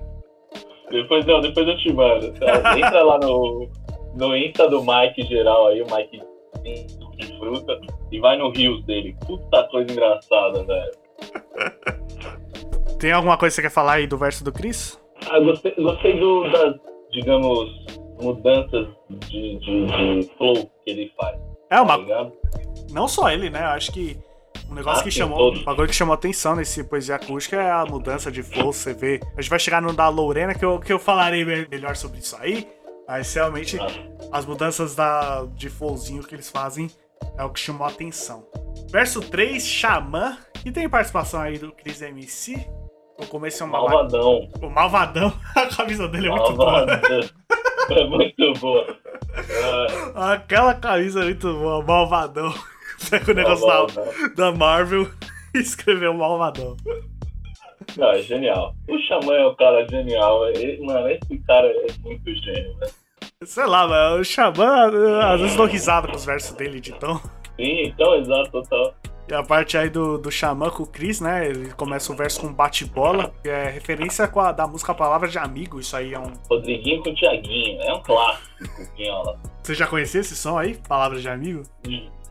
Depois não, depois eu te mando. tá? Entra lá no, no Insta do Mike geral aí, o Mike de fruta, e vai no Rios dele. Puta coisa engraçada, velho. Tem alguma coisa que você quer falar aí do verso do Cris? Ah, gostei, gostei do, das, digamos, mudanças de, de, de flow que ele faz. É Tá uma ligado? não só ele, né? Eu acho que um negócio Ah, que chamou, um bagulho que chamou atenção nesse poesia acústica é a mudança de flow, você vê. A gente vai chegar no da Lorena que eu, que eu falarei me- melhor sobre isso aí, mas realmente Ah. as mudanças da de flowzinho que eles fazem é o que chamou atenção. Verso 3, Xamã, que tem participação aí do Chris MC. No começo é um malvadão. Malvadão. O malvadão, a camisa dele é muito boa. Malvadão. É muito boa. Ah, Aquela camisa é muito boa, malvadão. Pega o negócio da, malvadão. da Marvel e escreveu Malvadão. Não, é genial. O Xamã é um cara genial. Ele- mano, esse cara é muito gênio, né? Sei lá, mano, o Xamã, às vezes dou risada com os versos dele de tom. Sim, então, exato, total. E a parte aí do, do Xamã com o Chris, né? Ele começa o verso com bate-bola, que é referência a, da música Palavra de Amigo. Isso aí é um. Rodriguinho com o Thiaguinho. É um clássico, Pinhola. Você já conhecia esse som aí? Palavra de Amigo?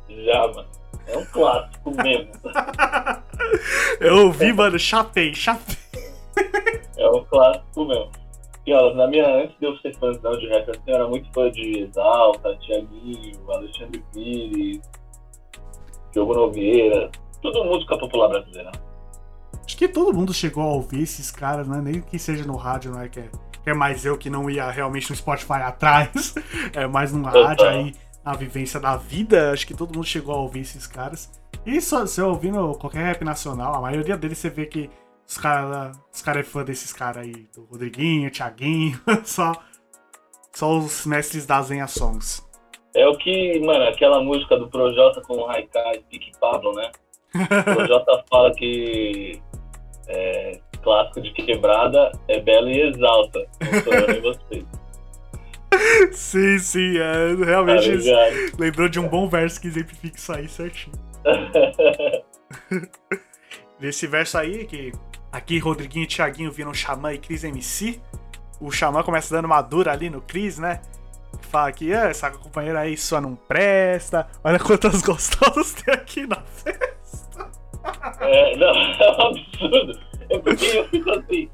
Já, mano. É um clássico mesmo. Eu ouvi, mano, chapei, chapei. É um clássico mesmo. Pinhola, na minha, antes de eu ser fãzão de rap, assim, eu era muito fã de Exalta, Thiaguinho, Alexandre Pires, Diogo Nogueira. Tudo música popular brasileira. Acho que todo mundo chegou a ouvir esses caras, né? Nem que seja no rádio, não é que é, é mais eu que não ia realmente no Spotify atrás. É mais no rádio aí, na vivência da vida. Acho que todo mundo chegou a ouvir esses caras. E só, eu ouvindo qualquer rap nacional, a maioria deles você vê que os caras os cara é fã desses caras aí, do Rodriguinho, Thiaguinho, só, só os mestres das Zenha Songs. É o que, mano, aquela música do Projota com o Haikai, Pique Pablo, né? O Projota fala que é, clássico de quebrada é belo e exalta. Não vocês. Sim, sim, é, Tá realmente ligado? lembrou de um bom verso que exemplifica isso aí certinho. Nesse verso aí, que aqui Rodriguinho e Thiaguinho viram Xamã e Cris MC, o Xamã começa dando uma dura ali no Cris, né? Fala que "Ah, essa companheira aí só não presta, olha quantas gostosas tem aqui na festa. É, não, é um absurdo. É porque eu fico assim,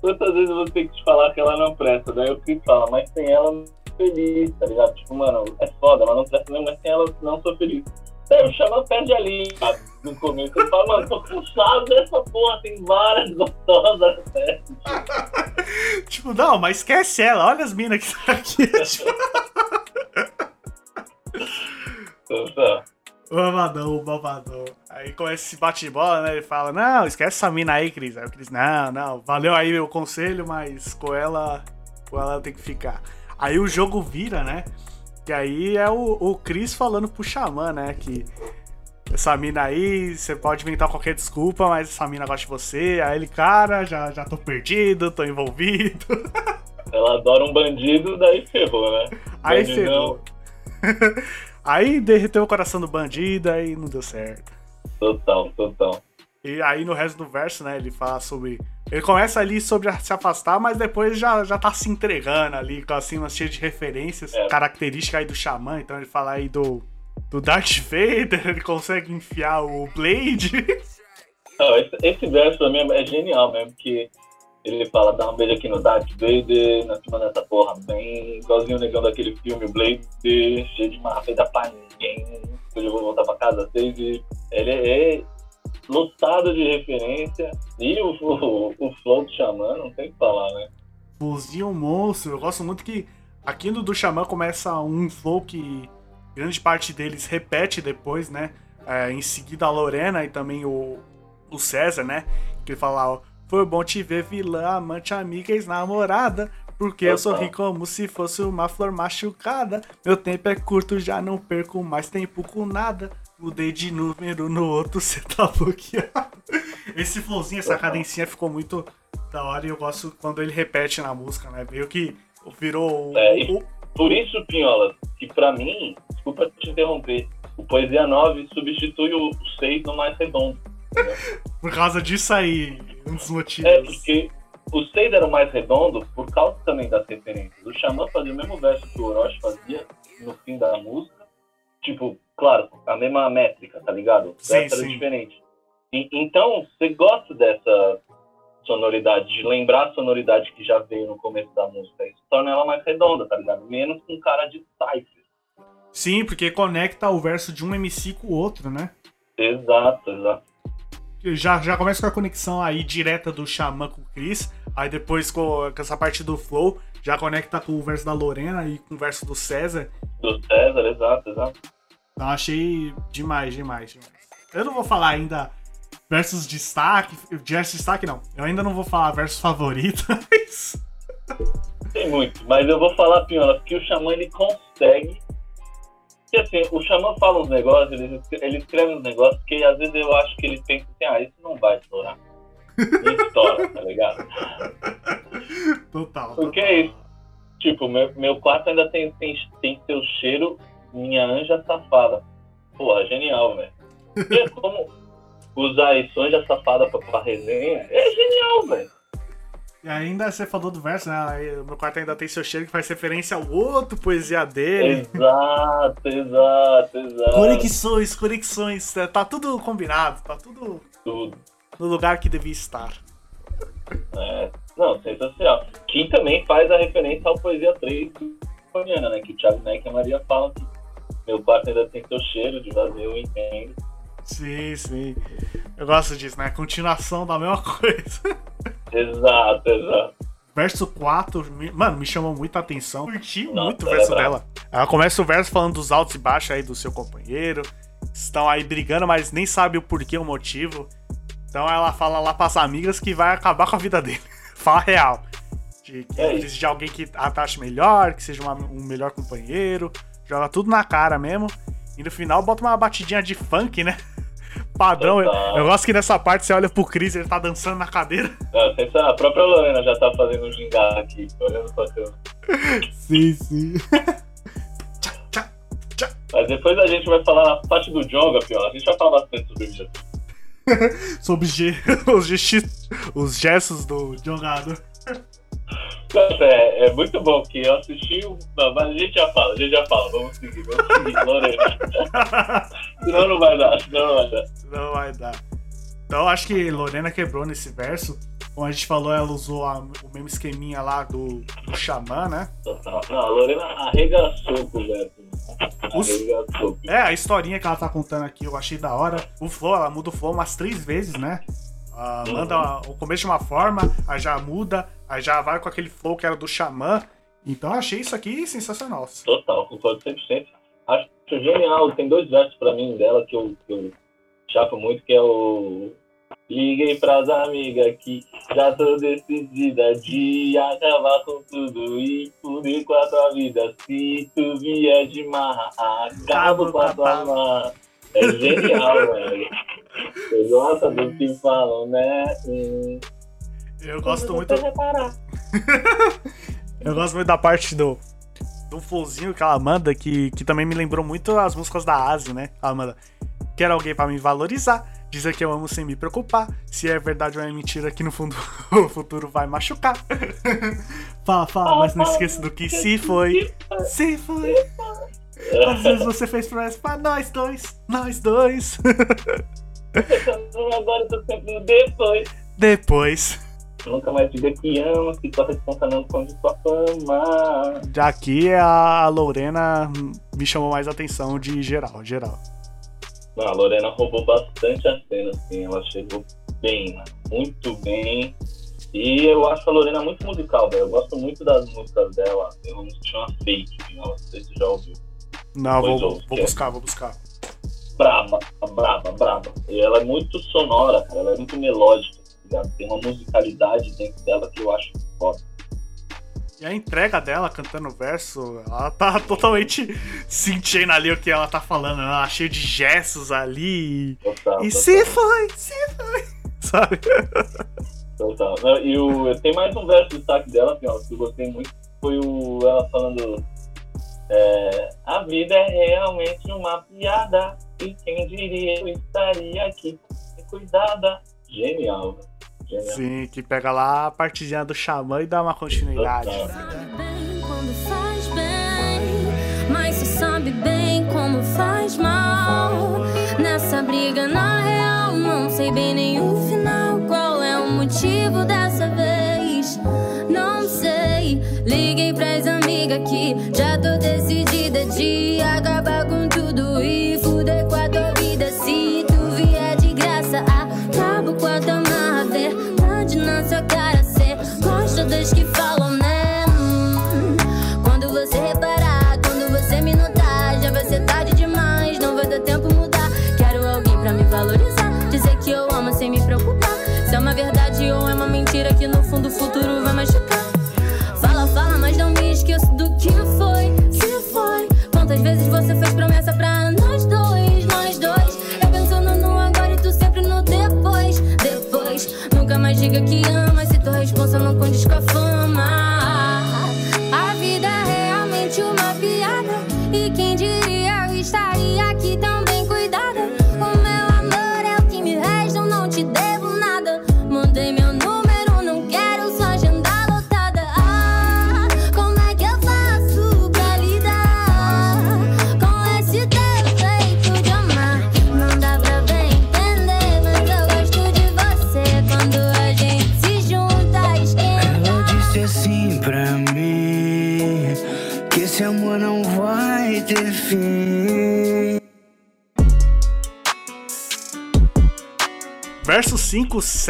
quantas vezes vou ter que te falar que ela não presta? Daí eu fico fala, mas sem ela eu sou feliz, tá ligado? Tipo, mano, é foda, ela não presta mesmo, mas sem ela eu não sou feliz. Daí o Xamã perde ali, sabe? No começo, ele fala, mano, tô cansado dessa porra, tem várias gostosas festa. Tipo, não, mas esquece ela, olha as minas que tá aqui. tipo, Então, tá. O malvadão, o malvadão. Aí começa esse bate-bola, né? Ele fala, não, esquece essa mina aí, Cris. Aí o Cris, não, não, valeu aí o conselho, mas com ela, com ela tem que ficar. Aí o jogo vira, né? Que aí é o, o Cris falando pro Xamã, né? Que essa mina aí, você pode inventar qualquer desculpa, mas essa mina gosta de você. Aí ele, cara, já, já tô perdido, tô envolvido. Ela adora um bandido, daí ferrou, né? Aí ferrou. aí derreteu o coração do bandido, aí não deu certo. Total, total. E aí no resto do verso, né, ele fala sobre. Ele começa ali sobre se afastar, mas depois já, já tá se entregando ali, com assim, uma cheia de referências, É. característica aí do Xamã. Então ele fala aí do, do Darth Vader, ele consegue enfiar o Blade. Não, esse, esse verso pra mim é genial mesmo, porque ele fala, dá um beijo aqui no Darth Vader, nós te mandamos essa porra bem, igualzinho o negão daquele filme, o Blade, cheio de marra, feita pra ninguém, hoje eu vou voltar pra casa seis e ele é lotado de referência, e o, o, o flow do Xamã, não tem o que falar, né? Flowzinho monstro. Eu gosto muito que aqui no do Xamã começa um flow que grande parte deles repete depois, né? É, em seguida a Lorena e também o, o César, né? Que ele fala, ó, foi bom te ver vilã, amante, amiga, ex-namorada. Porque eu sorri como se fosse uma flor machucada. Meu tempo é curto, já não perco mais tempo com nada. Mudei de número no outro, cê tá bloqueado. Esse flowzinho, essa cadencinha ficou muito da hora e eu gosto quando ele repete na música, né? Meio que virou o- É, o, Por isso, Pinhola, que pra mim, desculpa te interromper, o Poesia 9 substitui o 6 no mais redondo. por causa disso aí, um dos motivos. É, porque o 6 era o mais redondo por causa também das referências. O Xamã fazia o mesmo verso que o Orochi fazia no fim da música. Tipo, claro, a mesma métrica, tá ligado? Sim, sim. diferente. E- então, você gosta dessa sonoridade, de lembrar a sonoridade que já veio no começo da música. Isso torna ela mais redonda, tá ligado? Menos com cara de cypher. Sim, porque conecta o verso de um MC com o outro, né? Exato, exato. Já, já começa com a conexão aí direta do Xamã com o Chris. Aí depois com, com essa parte do Flow, já conecta com o verso da Lorena e com o verso do César. Do César, exato, exato. Então achei demais, demais, demais. Eu não vou falar ainda versos destaque, versos destaque não. Eu ainda não vou falar versos favoritos. mas- Tem muito, mas eu vou falar, Pinhola, que o Xamã ele consegue. Porque assim, o Xamã fala uns negócios, ele, ele escreve uns negócios que às vezes eu acho que ele pensa assim, ah, isso não vai estourar. E estoura, tá ligado? Total. Porque total. é isso. Tipo, meu, meu quarto ainda tem, tem, tem seu cheiro, minha anja safada. Porra, genial, velho. É como usar isso, anja safada pra, pra resenha, é genial, velho. E ainda você falou do verso, né? Meu quarto ainda tem seu cheiro que faz referência ao outro poesia dele. Exato, exato, exato. Conexões, conexões. é, Tá tudo combinado, tá tudo Tudo. no lugar que devia estar. É, não, sensacional. Que também faz a referência ao Poesia 3 Fabiana, né? Que o Thiago Neck e a Maria falam que meu quarto ainda tem seu cheiro de vazio, eu entendo. Sim, sim. Eu gosto disso, né? Continuação da mesma coisa. Exato, exato. Verso 4, me- mano, me chamou muita atenção. Curti Nossa, muito o verso é dela. Ela começa o verso falando dos altos e baixos aí do seu companheiro. Estão aí brigando, mas nem sabe o porquê, o motivo. Então ela fala lá pras amigas que vai acabar com a vida dele. Fala real. De que É de alguém que a taxe melhor, que seja uma- um melhor companheiro. Joga tudo na cara mesmo. E no final bota uma batidinha de funk, né? Padrão. Eu, eu gosto que nessa parte você olha pro Chris, ele tá dançando na cadeira. Pensa, a própria Lorena já tá fazendo um gingado aqui, olhando pra câmera. Sim, sim. Mas depois a gente vai falar na parte do Jonga, pior. A gente vai falar bastante sobre isso. sobre os, GX, os gestos do jogador. É, é, muito bom que eu assisti. Não, mas a gente já fala, a gente já fala. Vamos seguir, vamos seguir, Lorena. senão não vai dar, senão não vai dar. Não vai dar. Então acho que Lorena quebrou nesse verso. Como a gente falou, ela usou a, o mesmo esqueminha lá do, do Xamã, né? Total. Não, a Lorena arregaçou com o verso. Os... É, a historinha que ela tá contando aqui, eu achei da hora. O flow, ela muda o flow umas três vezes, né? Uh, manda o começo de uma forma, aí já muda, aí já vai com aquele flow que era do Xamã. Então eu achei isso aqui sensacional. Total, concordo 100%. Acho genial. Tem dois versos pra mim dela que eu, que eu chapo muito, que é o Liguei pras amigas que já tô decidida de acabar com tudo e fuder com a tua vida. Se tu vier de marra, acabo com a tua marra. É genial, velho. Você gosta do que falam, né? Hum. Eu gosto muito. Eu gosto muito da parte do, do flowzinho que ela manda, que, que também me lembrou muito as músicas da Asi, né? Ela manda. Quero alguém para me valorizar, dizer que eu amo sem me preocupar. Se é verdade ou é mentira, que no fundo o futuro vai machucar. fala, fala, mas não esqueça do que se foi. Se foi. Quantas vezes você fez promessa pra nós dois? Nós dois. Agora eu tô depois. Depois. Nunca mais diga que ama, que sua responsa não esconde sua fama. Aqui a Lorena me chamou mais atenção de geral, geral. Não, a Lorena roubou bastante a cena, assim. Ela chegou bem, muito bem. E eu acho a Lorena muito musical, velho. Eu gosto muito das músicas dela. Tem uma música que chama Fake, não sei se você já ouviu. Não, vou, ouve, vou buscar, é. vou buscar. Braba, braba, braba. E ela é muito sonora, cara. Ela é muito melódica, tá Tem uma musicalidade dentro dela que eu acho foda. E a entrega dela cantando o verso, ela tá totalmente sentindo ali o que ela tá falando. Ela tá cheia de gestos ali. Total, e total. se foi, se foi. Sabe? Total. E o, tem mais um verso do destaque dela que eu gostei muito. Foi o, ela falando. É, a vida é realmente uma piada. E quem diria eu estaria aqui cuidada. Genial, velho. Sim, que pega lá a partezinha do xamã e dá uma continuidade. Sabe bem como faz mal. Nessa briga, na real, não sei bem o final. Qual é o motivo dessa vez? Não sei. Liguei pras amigas que já tô decidida de acabar com tudo e fuder com que falam, né? Quando você reparar, quando você me notar, já vai ser tarde demais. Não vai dar tempo mudar. Quero alguém pra me valorizar. Dizer que eu amo sem me preocupar. Se é uma verdade ou é uma mentira que no fundo o futuro vai machucar.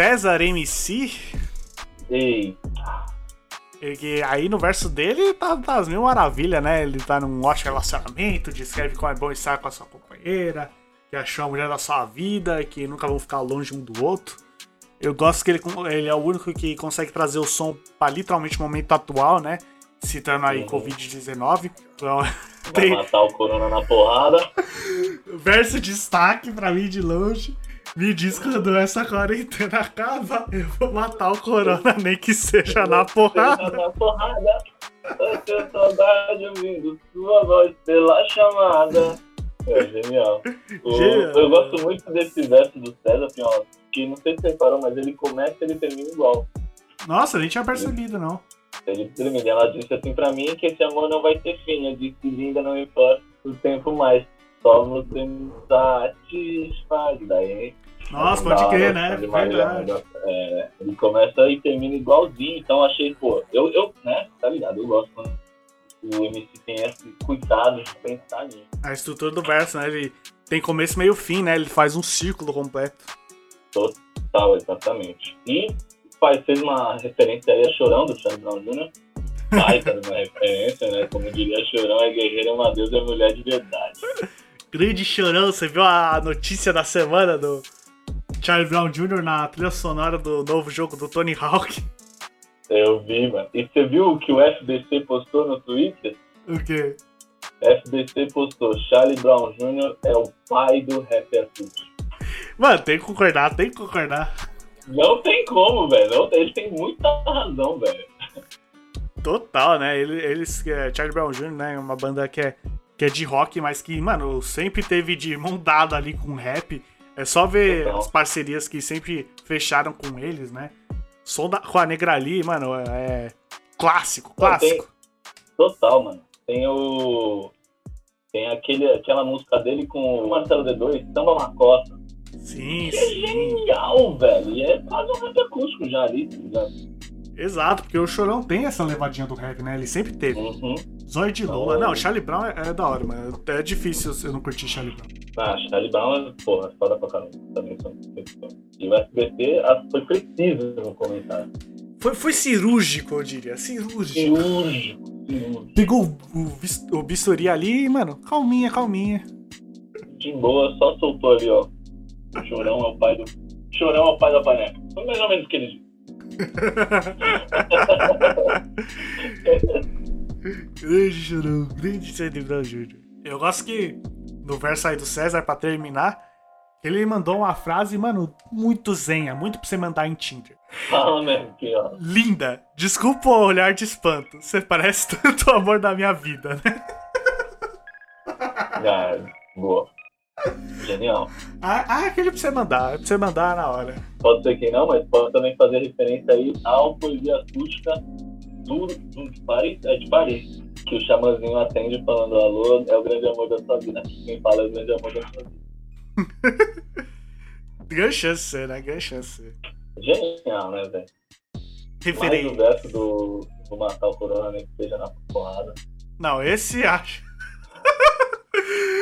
César MC. Ei, Ele, aí no verso dele tá, tá as mil maravilhas, né? Ele tá num ótimo relacionamento, descreve como é bom estar com a sua companheira, que achou a mulher da sua vida, que nunca vão ficar longe um do outro. Eu gosto que ele, ele é o único que consegue trazer o som pra literalmente o momento atual, né? Citando aí Uhum. Covid-19. Então, Vai Tem- matar o Corona na porrada. Verso destaque pra mim de longe. Me diz quando essa quarentena acaba, eu vou matar o corona, nem que seja na porrada. Na porrada. Eu tenho saudade ouvindo sua voz pela chamada. É genial. O- Genial. Eu gosto muito desse verso do César Pinhola, que não sei se você reparou, mas ele começa e ele termina igual. Nossa, nem tinha percebido, não. Ele termina, ela disse assim pra mim que esse amor não vai ter fim. Eu disse, linda, não importa o tempo mais. Só você me satisfaz. Daí Nossa, pode crer, né? Verdade. é, ele começa e termina igualzinho, então achei, pô, eu, eu, né, tá ligado, eu gosto quando o MC tem esse cuidado de pensar nisso. A estrutura do verso, né? Ele tem começo, meio fim, né? Ele faz um círculo completo. Tal, exatamente. E faz, fez uma referência aí a Chorão do Charlie Brown Jr. Baita uma referência, né? Como diria Chorão, é guerreiro, é uma deusa, é mulher de verdade. Grande chorão, você viu a notícia da semana do Charlie Brown Jr. na trilha sonora do novo jogo do Tony Hawk? Eu vi, mano. E você viu o que o FBC postou no Twitter? O quê? FBC postou, Charlie Brown Jr. é o pai do rap acústico. Mano, tem que concordar, tem que concordar. Não tem como, velho. Ele tem muita razão, velho. Total, né? Ele, eles, é, Charlie Brown Jr., né? Uma banda que é, que é de rock, mas que, mano, sempre teve de mão dada ali com rap. É só ver Total. as parcerias que sempre fecharam com eles, né? Som da, com a Negra ali, mano, é, é clássico, clássico. Total, mano. Tem o. Tem aquele, aquela música dele com o Marcelo D2, Samba Macosta. Sim, Que é sim. genial, velho. E é quase um rap acústico já ali, tá ligado? Exato, porque o Chorão tem essa levadinha do rap, né? Ele sempre teve. Uhum. Zóio de Lula. Não, Charlie Brown é, é da hora, mano. É difícil eu não curtir Charlie Brown. Ah, Charlie Brown, porra, foda pra caramba. Também são E o SBT ah, foi preciso no comentário. Foi, foi cirúrgico, eu diria. Cirúrgico. Cirúrgico, cirúrgico. Pegou o, o, bis- o bisturi ali e, mano, calminha, calminha. De boa, só soltou ali, ó. Chorão é o pai do. Chorão é o pai da paneca. Foi mais ou menos o que ele disse. Grande chorão, grande Brown Jr. Eu gosto que no verso aí do César, pra terminar, ele mandou uma frase, mano, muito zenha, muito pra você mandar em Tinder. Fala mesmo aqui, ó. Linda, desculpa o olhar de espanto. Você parece tanto o amor da minha vida, né? Ah, boa. Genial. Ah, ah, aquele pra você mandar, é pra você mandar na hora. Pode ser que não, mas pode também fazer referência aí ao poesia acústica do, do de Paris, é de Paris. Que o Xamãzinho atende falando alô, é o grande amor da sua vida. Quem fala é o grande amor da sua vida. Grande chance, né? Grande chance. Genial, né, velho? Mais o Referente. verso do, do Matar o Corona, nem que seja na porrada. Não, esse acho.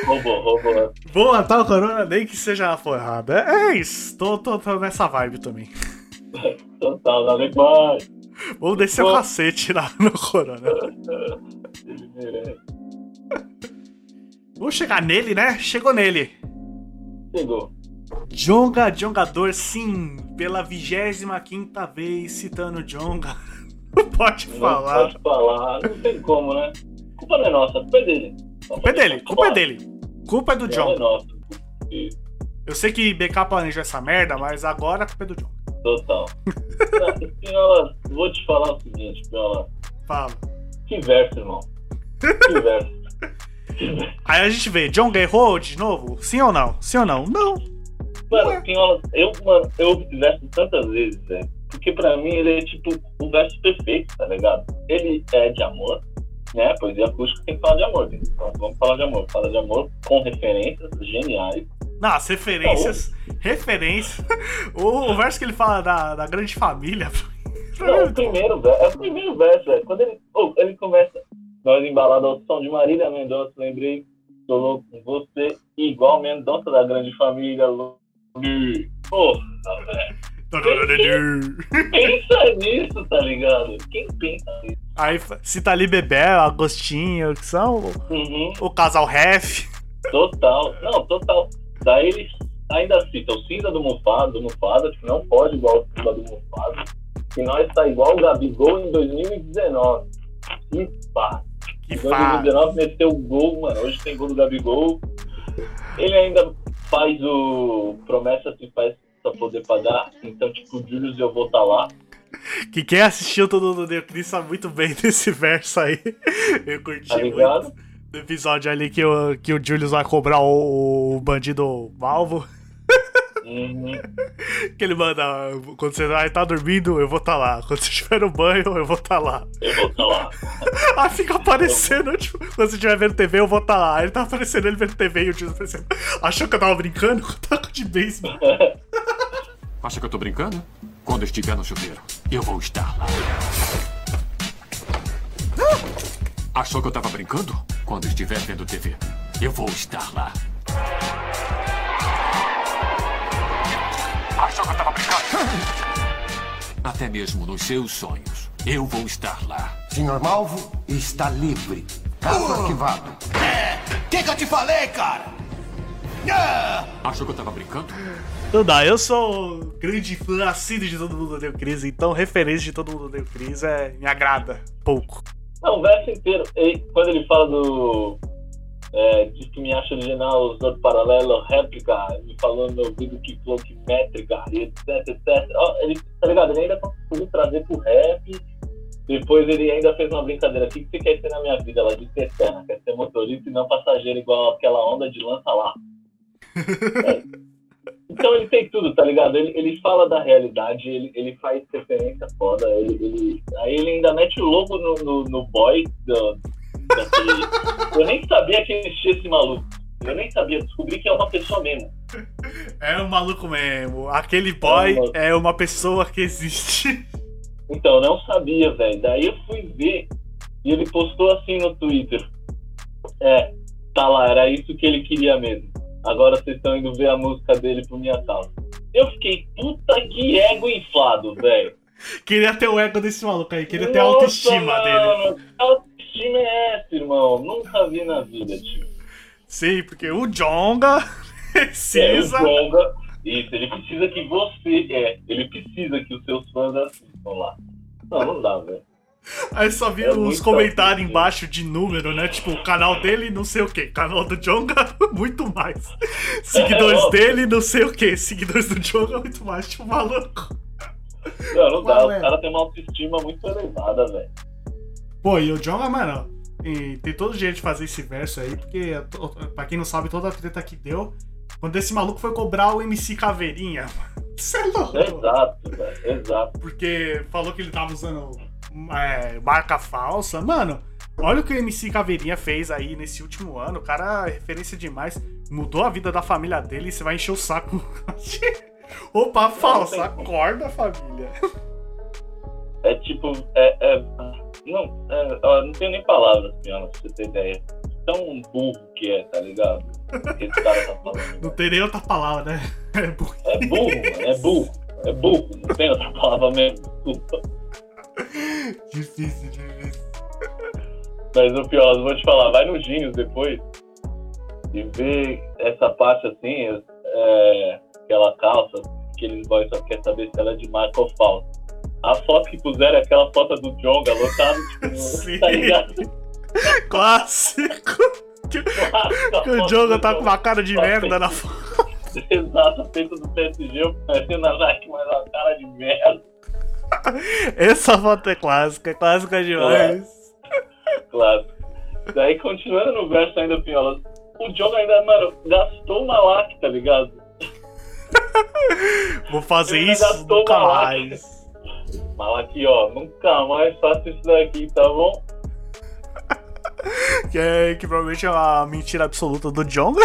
Roubou, roubou. Vou matar o Corona, nem que seja na porrada. É, é isso, tô, tô, tô nessa vibe também. Total, nada mais. Vamos descer o cacete lá no Corona. Ele merece. Vamos chegar nele, né? Chegou nele. Chegou. Jonga, Jongador, sim, pela 25 vez citando Jonga. Não pode Não falar. pode falar, não tem como, né? Culpa não é nossa, culpa é dele. Culpa é dele, culpa é dele. Culpa é do. Isso. Eu sei que BK planejou essa merda, mas agora a culpa é do Jonga. Total. Não, Pinhola, vou te falar o seguinte, Pinhola. Fala. Que verso, irmão. Que verso. Aí a gente vê, Jonga errou de novo? Sim ou não? Sim ou não? Não. Mano, Pinhola, eu, mano, eu ouvi esse verso tantas vezes, velho. Porque pra mim ele é tipo o verso perfeito, tá ligado? Ele é de amor, né? Poesia acústica tem que falar de amor. né? Então, vamos falar de amor. Fala de amor com referências geniais. Não, as referências. Referências. O, o verso que ele fala da, da grande família. Não, o primeiro verso, é o primeiro verso, velho. Quando ele, oh, ele começa, nós embalados ao som de Marília Mendonça, lembrei, tô louco com você, igual Mendonça da grande família. Porra, velho. Pensa nisso, tá ligado? Quem pensa nisso? Aí cita ali Bebel, Agostinho, que são o, Uhum, o casal ref. total. Não, total. Daí ele ainda cita o cinza do Mufasa, do Mufasa, que não pode igual o cinza do Mufasa. Que nós tá igual o Gabigol em 2019. Que pá. Que Em fase. 2019 meteu um gol, mano. Hoje tem gol do Gabigol. Ele ainda faz o promessa se faz pra poder pagar. Então, tipo, o Julius eu vou estar lá. Que quem assistiu todo mundo deu Cris sabe muito bem desse verso aí. Eu curti Tá muito. ligado? Do episódio ali que o, que o Julius vai cobrar o, o bandido Valvo. Uhum. Que ele manda, quando você vai estar dormindo, eu vou estar lá. Quando você estiver no banho, eu vou estar lá. Eu vou estar lá. Aí fica aparecendo, tipo, quando você estiver vendo TV, eu vou estar lá. Aí ele tá aparecendo ele vendo TV e o Julius aparecendo. Achou que eu tava brincando com o taco de beisebol. Acha que eu tô brincando? Quando eu estiver no chuveiro, eu vou estar lá. Achou que eu tava brincando? Quando estiver vendo TV, eu vou estar lá. Achou que eu tava brincando? Até mesmo nos seus sonhos, eu vou estar lá. Senhor Malvo está livre. Caso arquivado. Que que eu te falei, cara? Achou que eu tava brincando? Não dá, eu sou grande fã assíduo de Todo Mundo Deu Crise, então referência de Todo Mundo Deu Crise é, me agrada pouco. Não, o verso inteiro. ele- quando ele fala do. É, diz que me acha original, usando paralelo, réplica, me falou no meu ouvido que flow, que métrica, etc, etc. Ó, ele, tá ligado? Ele ainda conseguiu trazer pro rap. Depois ele ainda fez uma brincadeira. O que que você quer ser na minha vida? Ela disse eterna, quer ser motorista e não passageiro, igual aquela onda de lança lá. É. Então ele tem tudo, tá ligado? Ele, ele fala da realidade, ele, ele faz referência foda, ele, ele, aí ele ainda mete o logo no, no, no boy do, daquele. Eu nem sabia que existia esse maluco. Eu nem sabia, descobri que é uma pessoa mesmo. É um maluco mesmo. Aquele boy é uma pessoa que existe. Então, eu não sabia, velho. Daí eu fui ver e ele postou assim no Twitter. É, tá lá, era isso que ele queria mesmo. Agora vocês estão indo ver a música dele por minha causa. Eu fiquei, puta que ego inflado, velho. Queria ter o ego desse maluco aí, queria ter a Nossa, autoestima dele. mano, Que autoestima é essa, irmão? Nunca vi na vida, tio. Sim, porque o Jonga precisa. É, o Gonga, isso, ele precisa que você, é, ele precisa que os seus fãs assistam lá. Não, não dá, velho. Aí só vi É os muito comentários embaixo de número, né? Tipo, o canal dele, não sei o que. Canal do Jonga, muito mais. Seguidores É, dele, não sei o que. Seguidores do Jonga, muito mais. Tipo, maluco. Não, não dá, Qual o é? cara tem uma autoestima muito elevada, velho. Pô, e o Jonga, mano, e tem todo jeito de fazer esse verso aí, porque, to- pra quem não sabe, toda a treta que deu, quando esse maluco foi cobrar o MC Caveirinha, você é louco. Exato, velho, exato. Porque falou que ele tava usando é, marca falsa. Mano, olha o que o MC Caveirinha fez aí nesse último ano. O cara é referência demais. Mudou a vida da família dele e você vai encher o saco. Opa, falsa, acorda, família. É tipo, é, é não, é, não tenho nem palavras, Piano, pra você ter ideia. Tão burro que é, tá ligado? Que esse cara tá falando. Não tem nem outra palavra, né? É burro. É burro, mano, é burro. É burro, não tem outra palavra mesmo. Desculpa. Difícil, difícil. Mas o pior, eu vou te falar, vai no Genius depois e vê essa parte assim, é, aquela calça, que eles boys só quer saber se ela é de marca ou falsa. A foto que puseram é aquela foto do Jonga lotado, tipo, Sim. tá ligado? Clássico. Que, que o Jonga tá com uma cara de merda na foto. Exato, feito do PSG, parecendo a Nike, mas uma cara de merda. Essa foto é clássica, é clássica demais. Claro. Daí, continuando no verso ainda, Piola, o Jonga ainda, mano, gastou uma lac, tá ligado? Vou fazer Ele isso gastou nunca mais. Aqui, ó, nunca mais faço isso daqui, tá bom? Que, é, que provavelmente é uma mentira absoluta do Jonga.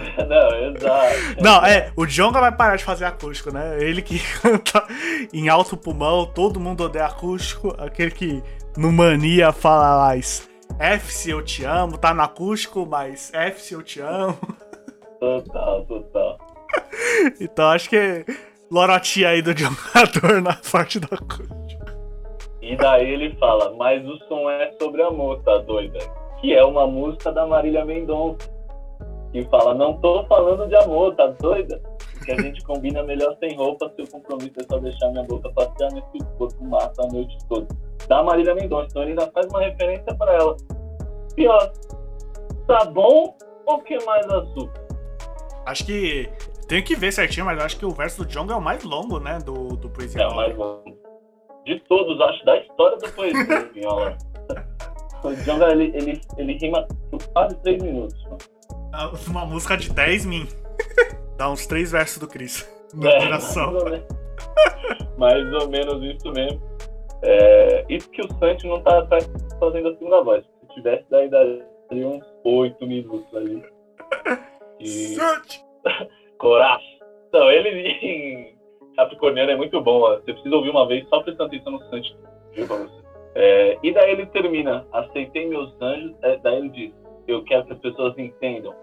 Não, exato. Não, é, o Jonga vai parar de fazer acústico, né? Ele que canta em alto pulmão, todo mundo odeia acústico, aquele que no mania fala mais F se eu te amo, tá no acústico, mas F se eu te amo. Total, total. Então acho que lorotinha aí do jogador na parte do acústico. E daí ele fala, mas o som é sobre amor, tá doida? Que é uma música da Marília Mendonça. Que fala, não tô falando de amor, tá doida? Que a gente combina melhor sem roupa, seu compromisso é só deixar minha boca passear nesse corpo massa a noite toda. Da Marília Mendonça. Então ele ainda faz uma referência pra ela. pior? Sabão ou que mais açúcar? Acho que. Tenho que ver certinho, mas acho que o verso do Jonga é o mais longo, né? Do, do Poesia É o mais longo. De todos, acho, da história do poesia, Pinhola. O Djonga, ele, ele, ele rima por quase 3 minutos. mano. Ah, Uma música de 10 min. Dá uns três versos do Chris. É, mais, ou menos, mais ou menos isso mesmo. É, isso que o Santi não tá, tá fazendo a segunda voz. Se tivesse, daí daria uns 8 minutos ali. E... Coragem. Então, ele em Capricorniano é muito bom. ó. Você precisa ouvir uma vez só prestando atenção no Santi. É, e daí ele termina, aceitei meus anjos, é, daí ele diz, eu quero que as pessoas entendam,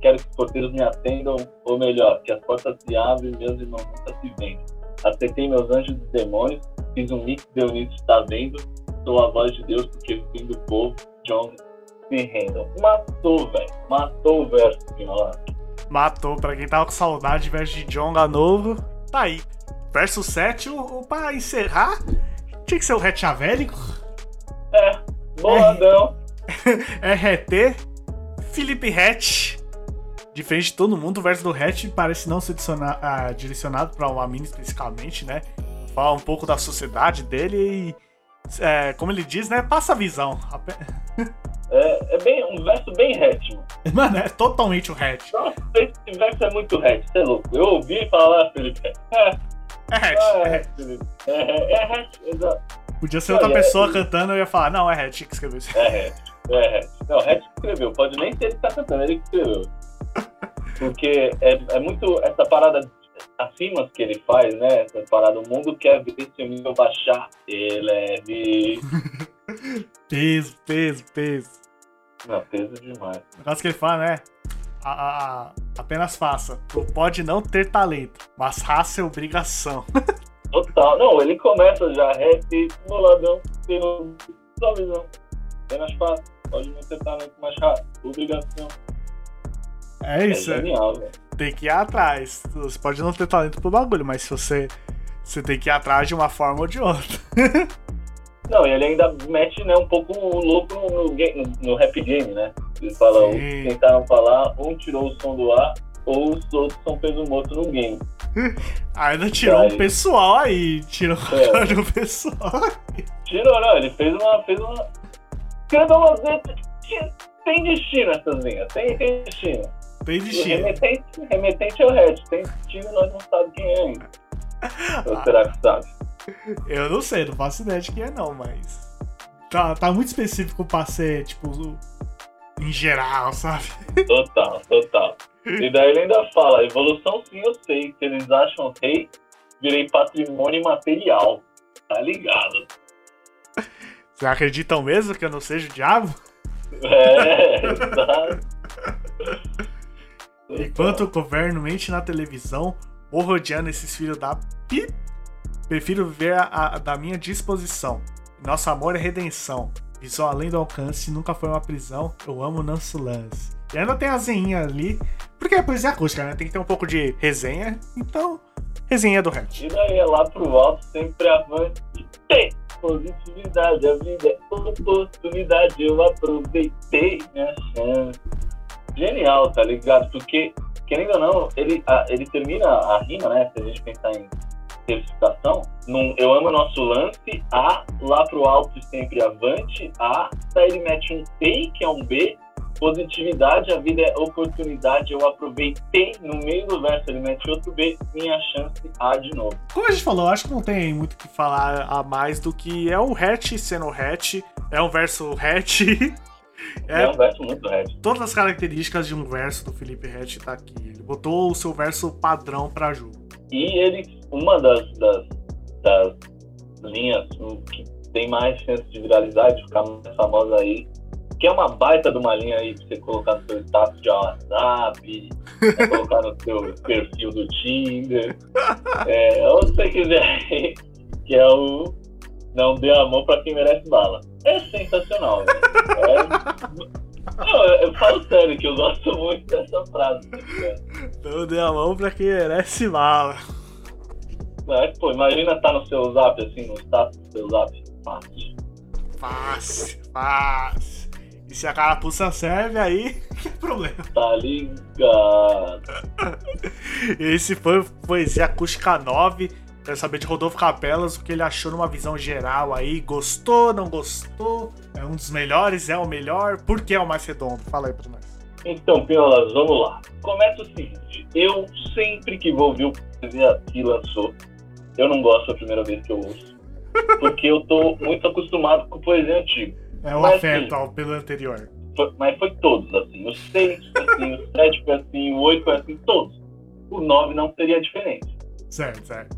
quero que os porteiros me atendam, ou melhor, que as portas se abrem e meus irmãos nunca se vendem. Aceitei meus anjos e demônios, fiz um mix de Eunice, está vendo, sou a voz de Deus porque fim do povo, John se rendam. Matou, velho, matou o verso, Pinhola. Matou. Pra quem tava com saudade, verso de Jonga novo. Tá aí. Verso 7, o, o, pra encerrar, tinha que ser o Retchavélico. É, boladão. RT, Felipe Hatch. Diferente de todo mundo, o verso do Hatch parece não ser ah, direcionado para o Amine especificamente, né? Fala um pouco da sociedade dele e, é, como ele diz, né? Passa a visão. É, é bem, um verso bem hatch, mano. Mano, é totalmente o Hatch. Nossa, esse verso é muito hatch, você é louco. Eu ouvi falar, Felipe. É, É Hatch. Ah, é é, Hatch. Felipe. é, é, é hatch, exato. Podia ser outra é- pessoa e- cantando, eu ia falar, não, é Hatch que escreveu isso. É hatch, é. Não, hatch que escreveu. Pode nem ser ele que tá cantando, ele que escreveu. Porque é, é muito essa parada acima que ele faz, né? Essa parada, o mundo quer ver seu nível baixar. Ele é. Peso, peso, peso. Não, peso demais. O negócio que ele fala, né? A- a- a- apenas faça. Tu pode não ter talento, mas raça é obrigação. Total. Não, ele começa já, rap, boladão, tendo só visão. Apenas fácil, pode não ter talento mais rápido. Obrigação. É isso. É genial, velho. tem que ir atrás. Você pode não ter talento pro bagulho, mas se você. Você tem que ir atrás de uma forma ou de outra. Não, e ele ainda mete né, um pouco o louco no, no, game- no rap game, né? Ele fala, Sim. tentaram falar, um tirou o som do ar, ou os outros são peso morto no game. Ainda tirou Aí. um pessoal aí. Tirou É. do pessoal. Tirou, não, ele fez uma. Fez uma. Cada uma tem destino essas linhas, tem, tem destino. Tem O destino. remetente, remetente é o Red, tem destino nós não sabemos quem é ainda. Ou será que sabe? Eu não sei, não faço ideia de quem é não, mas. Tá, tá muito específico pra ser, tipo, em geral, sabe? Total, total. E daí ele ainda fala, evolução sim eu sei, se eles acham rei, virei patrimônio material. Tá ligado? Vocês acreditam mesmo que eu não seja o diabo? É, exato. Enquanto o governo mente na televisão, vou rodeando esses filhos da pi. Prefiro viver a, a- da minha disposição. Nosso amor é redenção. Visão além do alcance, nunca foi uma prisão. Eu amo Nancy Lance. E ainda tem a zeinha ali, porque é poesia acústica, né? Tem que ter um pouco de resenha. Então, resenha do Red. E daí lá pro alto, sempre avante. Tem positividade, a vida é oportunidade. Eu aproveitei minha chance. Genial, tá ligado? Porque, querendo ou não, ele, a- ele termina a rima, né? Se a gente pensar em certificação, num Eu amo nosso lance, A, lá pro alto sempre avante, A, daí ele mete um T, que é um B, positividade, a vida é oportunidade, eu aproveitei, no meio do verso ele mete outro B, minha chance, A de novo. Como a gente falou, acho que não tem muito o que falar a mais do que é o hatch sendo hatch. É um verso hatch. É, É um verso muito reto. todas as características de um verso do Felipe Hatch tá aqui. Ele botou o seu verso padrão pra jogo. E ele, uma das, das, das linhas que tem mais chance de viralizar, de ficar mais famosa aí, que é uma baita de uma linha aí pra você colocar no seu status de WhatsApp, pra colocar no seu perfil do Tinder, é, onde você quiser que é o Não dê a mão pra quem merece bala. É sensacional, velho. É... Não, eu, eu falo sério que eu gosto muito dessa frase. tá ligado? Não dê a mão pra quem merece bala. Mas, pô, imagina estar no seu zap, assim, no status do seu zap. Fácil. Fácil, fácil. E se a carapuça serve, aí que problema. Tá ligado. Esse foi Poesia Acústica 9. Quero saber de Rodolfo Capelas o que ele achou numa visão geral aí. Gostou, não gostou? É um dos melhores? É o melhor? Por que é o mais redondo? Fala aí pra nós. Então, Piolas, vamos lá. Começa o seguinte: eu sempre que vou ouvir o Poesia que lançou, eu não gosto a primeira vez que eu ouço. Porque eu tô muito acostumado com poesia antiga. É o Mas, afeto assim, ao pelo anterior. Foi- mas foi todos, assim. O 6 foi assim, o 7 foi assim, o 8 foi assim, todos. O 9 não seria diferente. Certo, certo.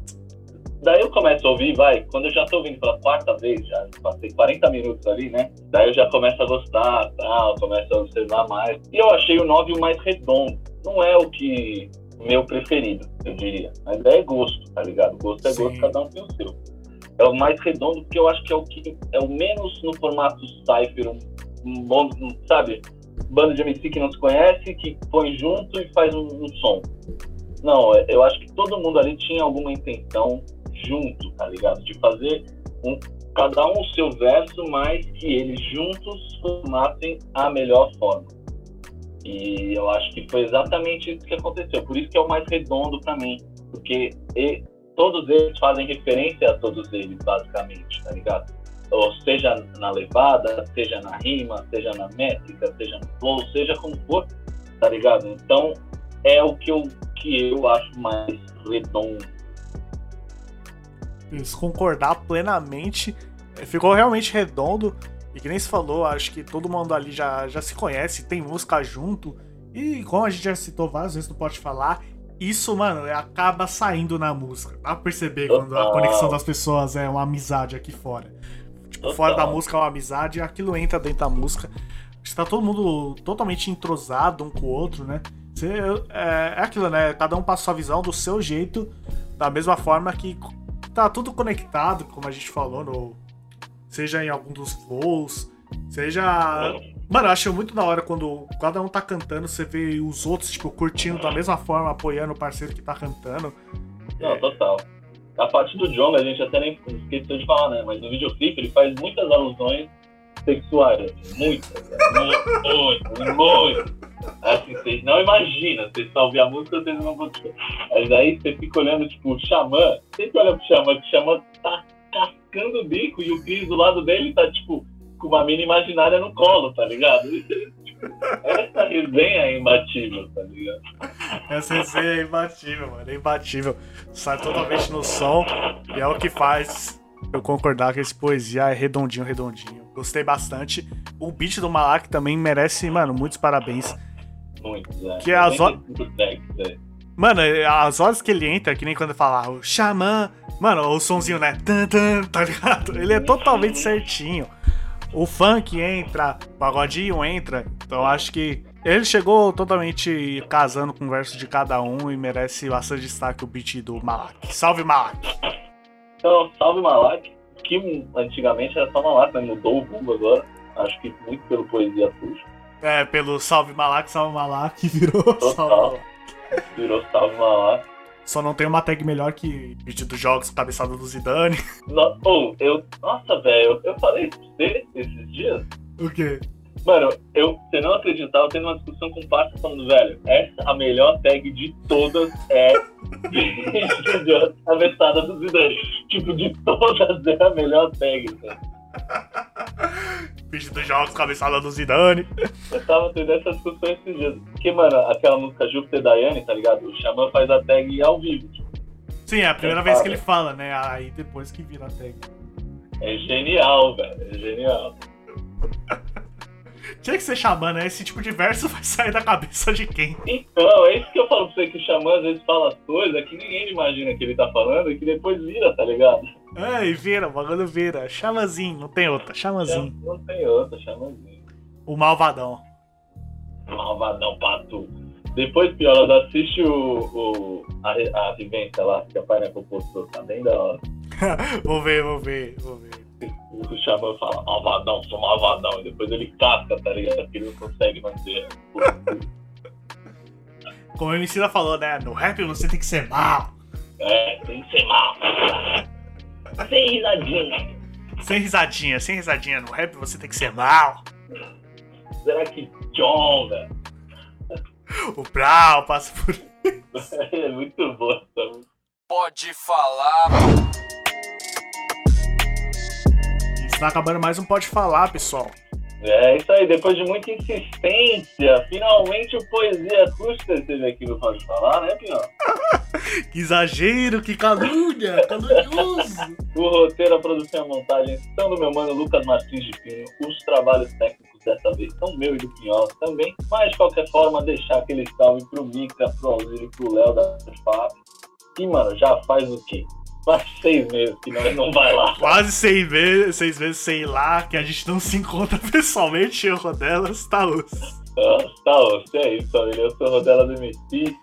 Daí eu começo a ouvir, vai, quando eu já tô ouvindo pela quarta vez, já passei 40 minutos ali, né? Daí eu já começo a gostar, tal, começo a observar mais. E eu achei o 9 o mais redondo. Não é o que meu preferido, eu diria. Mas é gosto, tá ligado? Gosto é Sim. gosto, cada um tem o seu. É o mais redondo porque eu acho que é o que é o menos no formato cypher, um, bom, sabe? Bando de MC que não se conhece, que põe junto e faz um, um som. Não, é- eu acho que todo mundo ali tinha alguma intenção junto, tá ligado? De fazer um, cada um o seu verso, mas que eles juntos formassem a melhor forma. E eu acho que foi exatamente isso que aconteceu. Por isso que é o mais redondo pra mim. Porque todos eles fazem referência a todos eles, basicamente, tá ligado? Ou seja na levada, seja na rima, seja na métrica, seja no flow, seja como for, tá ligado? Então é o que eu, que eu acho mais redondo. Isso, concordar plenamente. É, Ficou realmente redondo. E que nem se falou, acho que todo mundo ali já, já se conhece, tem música junto. E como a gente já citou várias vezes no Pode Falar, isso, mano, acaba saindo na música. Dá pra perceber quando a Total. conexão das pessoas é uma amizade aqui fora. Tipo, Total. fora da música é uma amizade, aquilo entra dentro da música. Está todo mundo totalmente entrosado um com o outro, né? Você- é, é aquilo, né? Cada um passa a sua visão do seu jeito, da mesma forma que tá tudo conectado, como a gente falou, no, seja em algum dos flows, seja. Mano, eu acho muito da hora quando cada um tá cantando, você vê os outros, tipo, curtindo da mesma forma, apoiando o parceiro que tá cantando. Não, total. A parte do John, a gente até nem esqueceu de falar, né? Mas no videoclipe ele faz muitas alusões sexuais. assim, Muitas. Muito, muito. Assim, vocês não imaginam. Vocês só ouvem a música, vocês não vão. Mas aí você fica olhando, tipo, o Xamã. Sempre olha pro Xamã, que o Xamã tá cascando o bico e o Cris do lado dele tá, tipo, com uma mina imaginária no colo, tá ligado? Essa resenha é imbatível, tá ligado? Essa resenha é imbatível, mano. É imbatível. Sai totalmente no som. E é o que faz eu concordar que esse poesia é redondinho, redondinho. Gostei bastante. O beat do Malak também merece, mano, muitos parabéns. Muito, né? Que é as ho- 95 tracks, é. Mano, as horas que ele entra, que nem quando fala o Xamã. Mano, o sonzinho, né? Tan, tan, tá ligado? Ele é totalmente certinho. O funk entra, o pagodinho entra. Então eu acho que ele chegou totalmente casando com o verso de cada um e merece bastante destaque o beat do Malak. Salve Malak! Então, salve Malak, que antigamente era só Malak, mas mudou o rumo agora. Acho que muito pelo Poesia Acústica. É, pelo Salve Malak, Salve Malak, virou Total. Salve Malak. Virou Salve Malak. Só não tem uma tag melhor que beat dos jogos, cabeçada do Zidane. No, oh, eu, nossa, velho, eu, falei isso pra você esses dias. O quê? Mano, eu, você não acreditava, eu tendo uma discussão com o Parça falando, velho, essa a melhor tag de todas é de cabeçada do Zidane. Tipo, de todas é a melhor tag, velho. Beat dos jogos, cabeçada do Zidane. Eu tava tendo essa discussão esses dias. Porque, mano, aquela música Júpiter Daiane, tá ligado? O Xamã faz a tag ao vivo. tipo, Sim, é a primeira vez que ele fala, né? Aí depois que vira a tag. É genial, velho. É genial. Tinha que ser xamã, né? Esse tipo de verso vai sair da cabeça de quem? Então, é isso que eu falo pra você, que o Xamã às vezes fala as coisas que ninguém imagina que ele tá falando e que depois vira, tá ligado? É, e vira, o bagulho vira. Chamazinho, não tem outra, chamazinho. Não tem outra, Xamãzinho. O malvadão. Malvadão pato. Depois, Piolas, assiste o, o, a, a vivência lá que a Pineapple postou, tá bem da hora. vou ver, vou ver, vou ver. O Xamã fala, malvadão, sou malvadão, e depois ele casca, tá ligado? Porque ele não consegue manter. Como o Emicida falou, né? No rap você tem que ser mal. É, tem que ser mal. Sem risadinha. Sem risadinha, sem risadinha. No rap você tem que ser mal. Será que Jonga? O Brau passa por. é muito bom essa música. Pode falar. Está acabando mais um Pode Falar, pessoal. É isso aí, depois de muita insistência, finalmente o Poesia Acústica esteve aqui no Pode Falar, né, Pinhão? Que exagero, que calúnia, calunioso. O roteiro, a produção e a montagem são do meu mano Lucas Martins de Pinho. Os trabalhos técnicos dessa vez são meu e do Pinhola também. Mas, de qualquer forma, deixar aquele salve pro Mica, pro Alzir e pro Léo da FAP. E, mano, já faz o quê? Faz seis meses que nós não vai lá. Quase seis meses, seis meses sem ir lá, que a gente não se encontra pessoalmente, eu, Rodelas, tá, ó, é isso, família. Eu sou o Rodela do MC.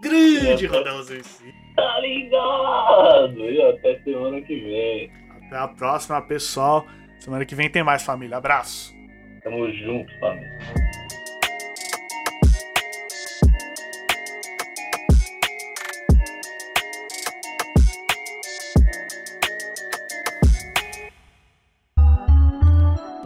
Grande. Rodelas MC. Tá ligado? E até semana que vem. Até a próxima, pessoal. Semana que vem tem mais família. Abraço. Tamo junto, família.